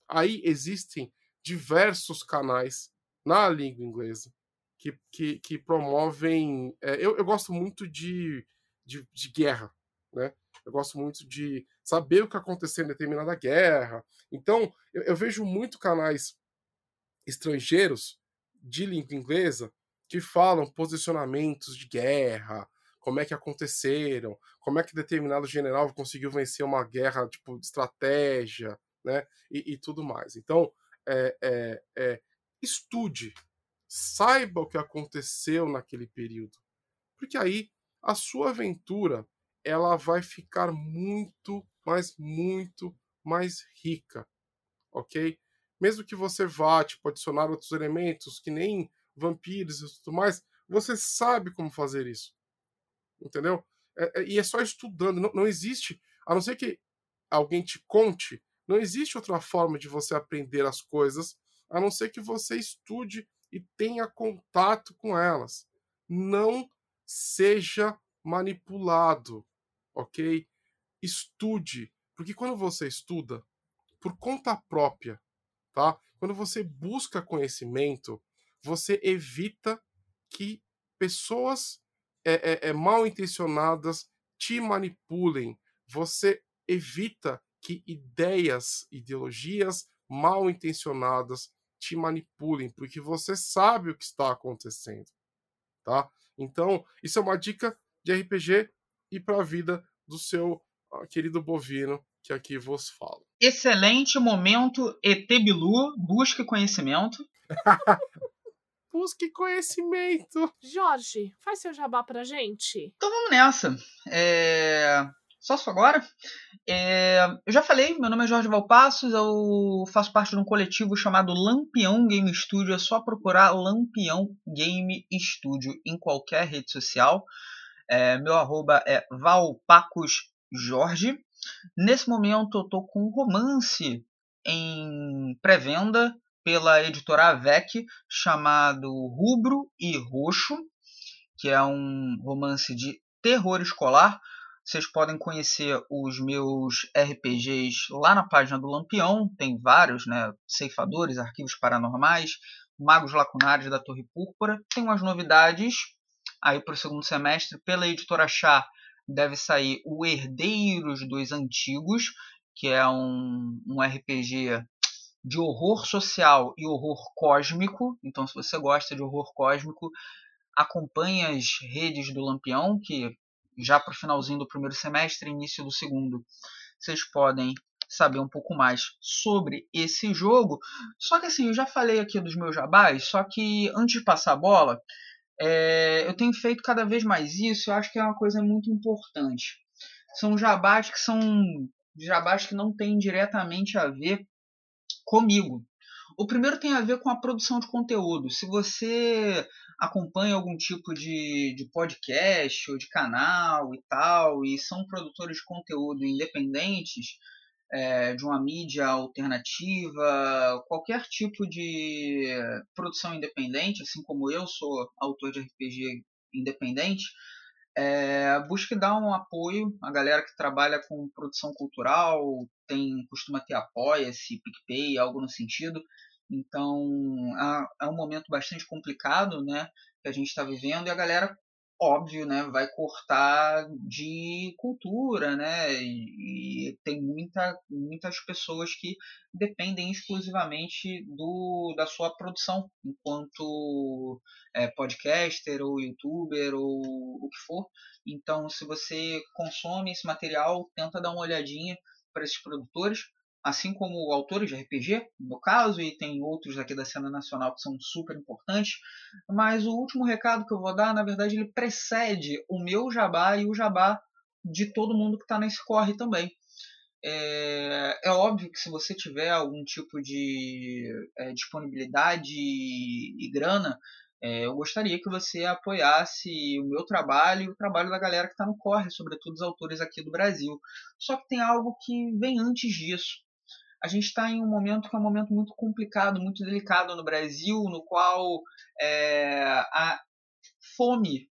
aí existem diversos canais na língua inglesa que, que, que promovem. É, eu, eu gosto muito de, de, de, guerra, né? Eu gosto muito de saber o que aconteceu em determinada guerra. Então, eu, eu vejo muito canais estrangeiros de língua inglesa que falam posicionamentos de guerra, como é que aconteceram, como é que determinado general conseguiu vencer uma guerra tipo estratégia, né? E, e tudo mais. Então, é, é, é, estude, Saiba o que aconteceu naquele período. Porque aí a sua aventura ela vai ficar muito, mas muito mais rica, ok? Mesmo que você vá tipo, adicionar outros elementos, que nem vampiros e tudo mais, você sabe como fazer isso, entendeu? É, é, e é só estudando, não, não existe, a não ser que alguém te conte, não existe outra forma de você aprender as coisas, a não ser que você estude e tenha contato com elas. Não seja manipulado, ok? Estude, porque quando você estuda por conta própria, tá? Quando você busca conhecimento, você evita que pessoas é, é, é, mal intencionadas te manipulem. Você evita que ideias, ideologias mal intencionadas te manipulem, porque você sabe o que está acontecendo, tá? Então, isso é uma dica de RPG e para a vida do seu uh, querido bovino que aqui vos falo. Excelente momento, ET Bilu, busque conhecimento. busque conhecimento. Jorge, faz seu jabá pra gente. Então vamos nessa. É... Só só agora? É... Eu já falei, meu nome é Jorge Valpassos, eu faço parte de um coletivo chamado Lampião Game Studio. É só procurar Lampião Game Studio em qualquer rede social. É... Meu arroba é valpacosjorge. Nesse momento eu tô com um romance em pré-venda pela editora Avec chamado Rubro e Roxo, que é um romance de terror escolar. Vocês podem conhecer os meus RPGs lá na página do Lampião, tem vários, né? Ceifadores, Arquivos Paranormais, Magos Lacunares da Torre Púrpura. Tem umas novidades aí para o segundo semestre pela editora Chá deve sair o Herdeiros dos Antigos, que é um, um RPG de horror social e horror cósmico. Então, se você gosta de horror cósmico, acompanhe as redes do Lampião, que já para o finalzinho do primeiro semestre, início do segundo, vocês podem saber um pouco mais sobre esse jogo. Só que assim, eu já falei aqui dos meus jabás, só que antes de passar a bola, é, eu tenho feito cada vez mais isso, eu acho que é uma coisa muito importante. São jabás que são jabás que não têm diretamente a ver comigo. O primeiro tem a ver com a produção de conteúdo. Se você acompanha algum tipo de, de podcast ou de canal e tal, e são produtores de conteúdo independentes, é, de uma mídia alternativa, qualquer tipo de produção independente, assim como eu sou autor de RPG independente, é, busque dar um apoio à galera que trabalha com produção cultural, tem costuma ter apoia-se, PicPay, algo no sentido. Então é, é um momento bastante complicado, né, que a gente está vivendo e a galera óbvio, né, vai cortar de cultura, né, e, e, tem muita, muitas pessoas que dependem exclusivamente do, da sua produção, enquanto é, podcaster ou youtuber ou o que for. Então, se você consome esse material, tenta dar uma olhadinha para esses produtores, assim como autores de RPG, no caso, e tem outros aqui da cena nacional que são super importantes. Mas o último recado que eu vou dar, na verdade, ele precede o meu jabá e o jabá de todo mundo que está nesse corre também. É, é, óbvio que se você tiver algum tipo de é, disponibilidade e, e grana, é, eu gostaria que você apoiasse o meu trabalho e o trabalho da galera que está no corre, sobretudo os autores aqui do Brasil. Só que tem algo que vem antes disso a gente está em um momento que é um momento muito complicado, muito delicado no Brasil, no qual é, a fome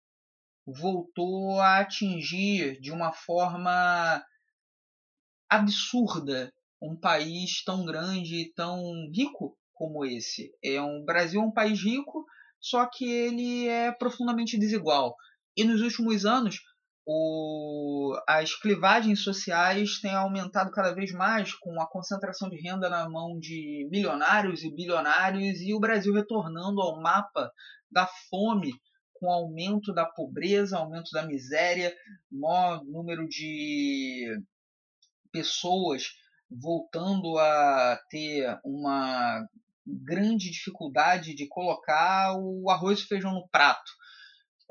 voltou a atingir de uma forma absurda um país tão grande e tão rico como esse. É um, o Brasil é um país rico, só que ele é profundamente desigual. E nos últimos anos, o, as clivagens sociais têm aumentado cada vez mais com a concentração de renda na mão de milionários e bilionários e o Brasil retornando ao mapa da fome com aumento da pobreza, aumento da miséria, maior número de pessoas voltando a ter uma grande dificuldade de colocar o arroz e feijão no prato.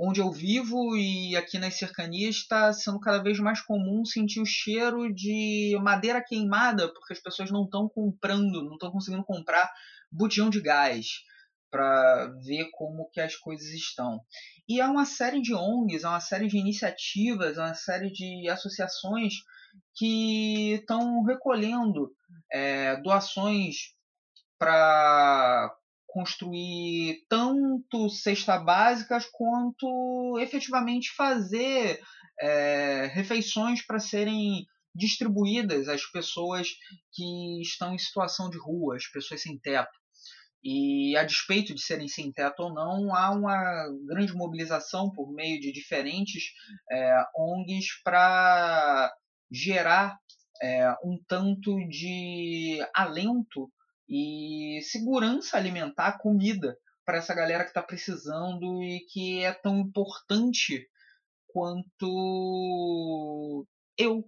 Onde eu vivo e aqui nas cercanias está sendo cada vez mais comum sentir o cheiro de madeira queimada, porque as pessoas não estão comprando, não estão conseguindo comprar botijão de gás para ver como que as coisas estão. E há uma série de ONGs, há uma série de iniciativas, há uma série de associações que estão recolhendo é, doações para construir tanto cestas básicas quanto efetivamente fazer é, refeições para serem distribuídas às pessoas que estão em situação de rua, as pessoas sem teto. E a despeito de serem sem teto ou não, há uma grande mobilização por meio de diferentes é, ONGs para gerar é, um tanto de alento e segurança alimentar, comida para essa galera que está precisando e que é tão importante quanto eu.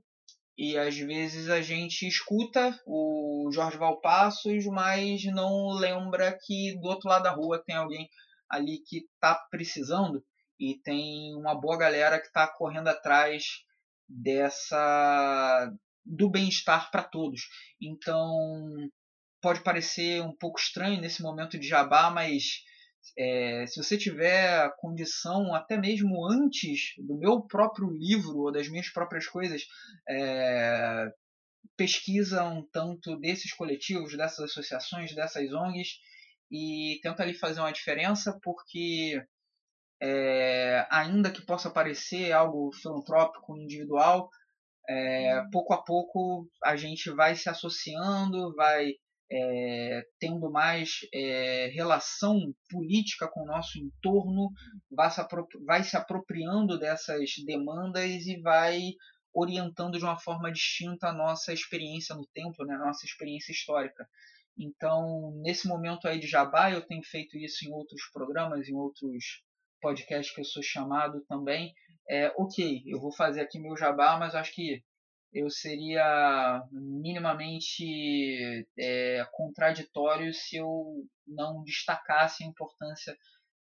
E às vezes a gente escuta o Jorge Valpassos, mas não lembra que do outro lado da rua tem alguém ali que está precisando e tem uma boa galera que está correndo atrás dessa do bem-estar para todos. Então pode parecer um pouco estranho nesse momento de jabá, mas é, se você tiver condição, até mesmo antes do meu próprio livro ou das minhas próprias coisas, é, pesquisa um tanto desses coletivos, dessas associações, dessas ONGs e tenta ali fazer uma diferença, porque é, ainda que possa parecer algo filantrópico, individual, é, pouco a pouco a gente vai se associando, vai é, tendo mais é, relação política com o nosso entorno, vai se, vai se apropriando dessas demandas e vai orientando de uma forma distinta a nossa experiência no tempo, né, a nossa experiência histórica. Então, nesse momento aí de jabá, eu tenho feito isso em outros programas, em outros podcasts que eu sou chamado também. É, ok, eu vou fazer aqui meu jabá, mas acho que eu seria minimamente é, contraditório se eu não destacasse a importância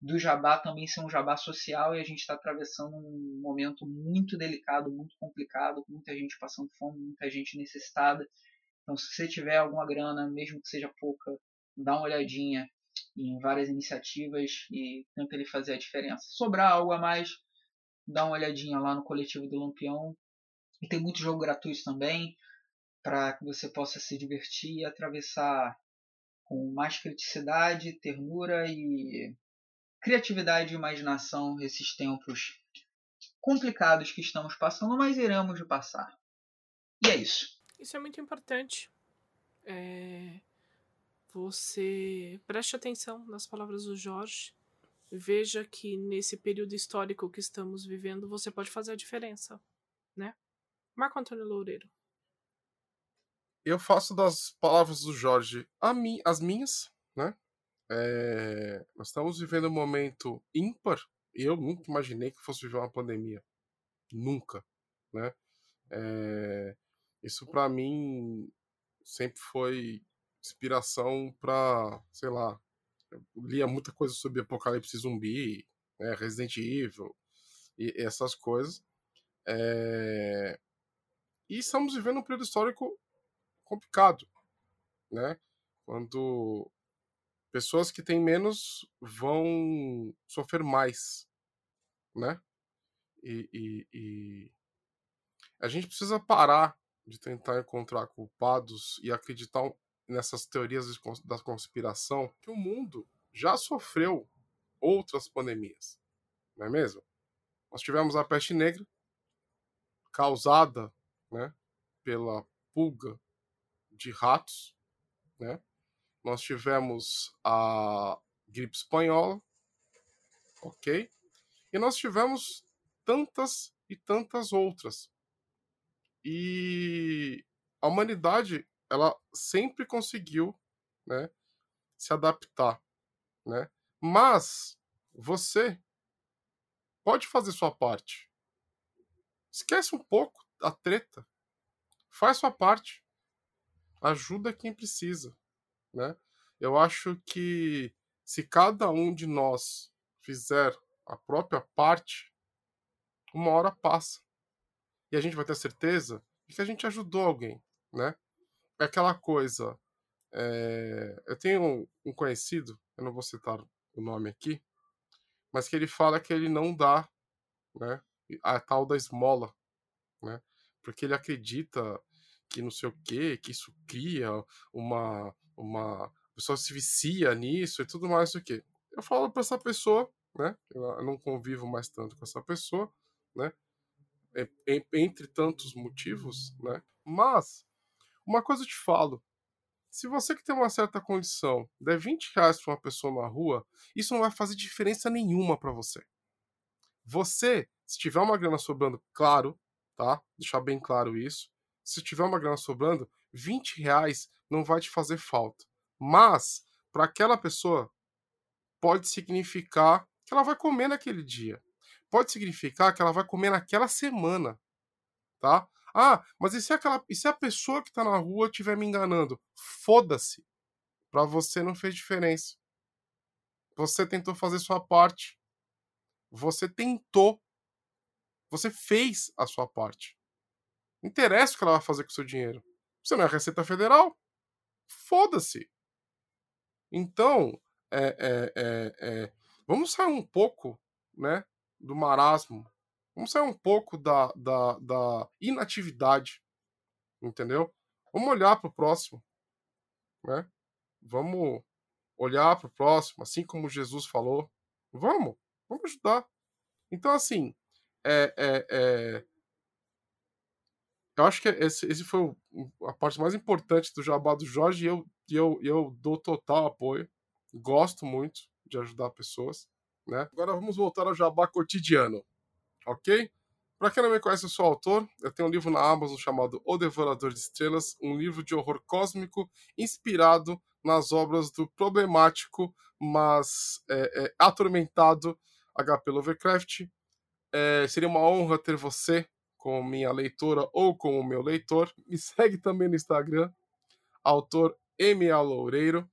do jabá também ser um jabá social e a gente está atravessando um momento muito delicado, muito complicado, com muita gente passando fome, muita gente necessitada. Então, se você tiver alguma grana, mesmo que seja pouca, dá uma olhadinha em várias iniciativas e tenta ele fazer a diferença. Sobrar algo a mais, dá uma olhadinha lá no coletivo do Lampião, e tem muito jogo gratuito também, para que você possa se divertir e atravessar com mais criticidade, ternura e criatividade e imaginação esses tempos complicados que estamos passando, mas iremos de passar. E é isso. Isso é muito importante. É... Você preste atenção nas palavras do Jorge. Veja que nesse período histórico que estamos vivendo, você pode fazer a diferença, né? Marco Antônio Loureiro. Eu faço das palavras do Jorge mi as minhas, né? É... nós estamos vivendo um momento ímpar. Eu nunca imaginei que fosse viver uma pandemia. Nunca, né? É... Isso para mim sempre foi inspiração para, sei lá, eu lia muita coisa sobre apocalipse zumbi, né, Resident Evil e essas coisas. É... E estamos vivendo um período histórico complicado, né? Quando pessoas que têm menos vão sofrer mais, né? E, e, e, a gente precisa parar de tentar encontrar culpados e acreditar nessas teorias da conspiração que o mundo já sofreu outras pandemias, não é mesmo? Nós tivemos a peste negra causada né, pela pulga de ratos, né? Nós tivemos a gripe espanhola, ok? E nós tivemos tantas e tantas outras. E a humanidade, ela sempre conseguiu, né, se adaptar, né? Mas você pode fazer sua parte. Esquece um pouco a treta. Faz sua parte. Ajuda quem precisa, né? Eu acho que se cada um de nós fizer a própria parte, uma hora passa. E a gente vai ter certeza de que a gente ajudou alguém, né? É aquela coisa. É... Eu tenho um conhecido, eu não vou citar o nome aqui, mas que ele fala que ele não dá né, a tal da esmola, né? Porque ele acredita que não sei o que, que isso cria uma, uma a pessoa se vicia nisso e tudo mais, o que. Eu falo para essa pessoa, né? Eu não convivo mais tanto com essa pessoa, né? Entre tantos motivos, né? Mas, uma coisa eu te falo. Se você que tem uma certa condição der 20 reais para uma pessoa na rua, isso não vai fazer diferença nenhuma para você. Você, se tiver uma grana sobrando, claro, tá? Deixar bem claro isso. Se tiver uma grana sobrando, 20 reais não vai te fazer falta. Mas, para aquela pessoa, pode significar que ela vai comer naquele dia. Pode significar que ela vai comer naquela semana. Tá? Ah, mas e se, aquela, e se a pessoa que está na rua estiver me enganando? Foda-se. Para você não fez diferença. Você tentou fazer sua parte. Você tentou. Você fez a sua parte. Não interessa o que ela vai fazer com o seu dinheiro. Você não é Receita Federal? Foda-se. Então, é, é, é, é, vamos sair um pouco né, do marasmo. Vamos sair um pouco da, da, da inatividade. Entendeu? Vamos olhar para o próximo. Né? Vamos olhar para o próximo, assim como Jesus falou. Vamos. Vamos ajudar. Então, assim, é, é, é... eu acho que esse, esse foi o, a parte mais importante do jabá do Jorge e eu, eu, eu dou total apoio. Gosto muito de ajudar pessoas. Né? Agora vamos voltar ao jabá cotidiano, ok? Para quem não me conhece, eu sou autor. Eu tenho um livro na Amazon chamado O Devorador de Estrelas, um livro de horror cósmico inspirado nas obras do problemático, mas é, é, atormentado HP Lovecraft. É, seria uma honra ter você como minha leitora ou como meu leitor. Me segue também no Instagram, autor MA Loureiro,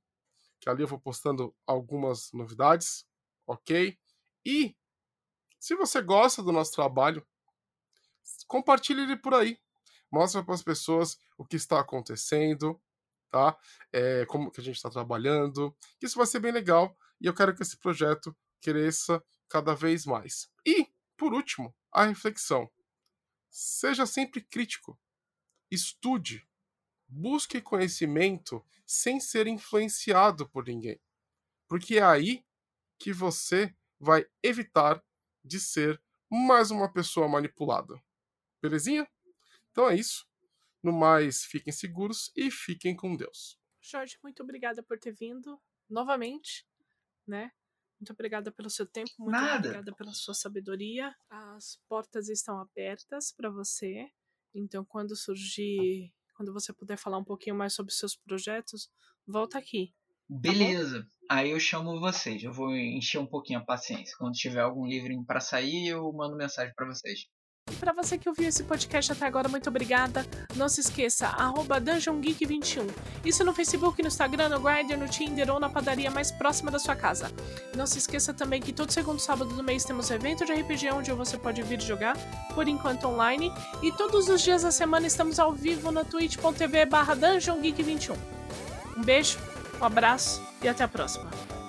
que ali eu vou postando algumas novidades, ok? E se você gosta do nosso trabalho, compartilhe ele por aí. Mostra para as pessoas o que está acontecendo, tá? É, como que a gente está trabalhando. Isso vai ser bem legal e eu quero que esse projeto cresça cada vez mais. E, por último, a reflexão. Seja sempre crítico. Estude. Busque conhecimento sem ser influenciado por ninguém. Porque é aí que você vai evitar de ser mais uma pessoa manipulada. Belezinha? Então é isso. No mais, fiquem seguros e fiquem com Deus. Jorge, muito obrigada por ter vindo novamente, né? Muito obrigada pelo seu tempo, muito Nada. obrigada pela sua sabedoria. As portas estão abertas para você. Então, quando surgir, quando você puder falar um pouquinho mais sobre seus projetos, volta aqui. Beleza. Aí eu chamo vocês. Eu vou encher um pouquinho a paciência. Quando tiver algum livrinho para sair, eu mando mensagem para vocês. Para você que ouviu esse podcast até agora, muito obrigada. Não se esqueça, arroba DungeonGeek21. Isso no Facebook, no Instagram, no Grindr, no Tinder ou na padaria mais próxima da sua casa. Não se esqueça também que todo segundo sábado do mês temos um evento de RPG onde você pode vir jogar, por enquanto online. E todos os dias da semana estamos ao vivo na twitch.tv barra DungeonGeek21. Um beijo, um abraço e até a próxima.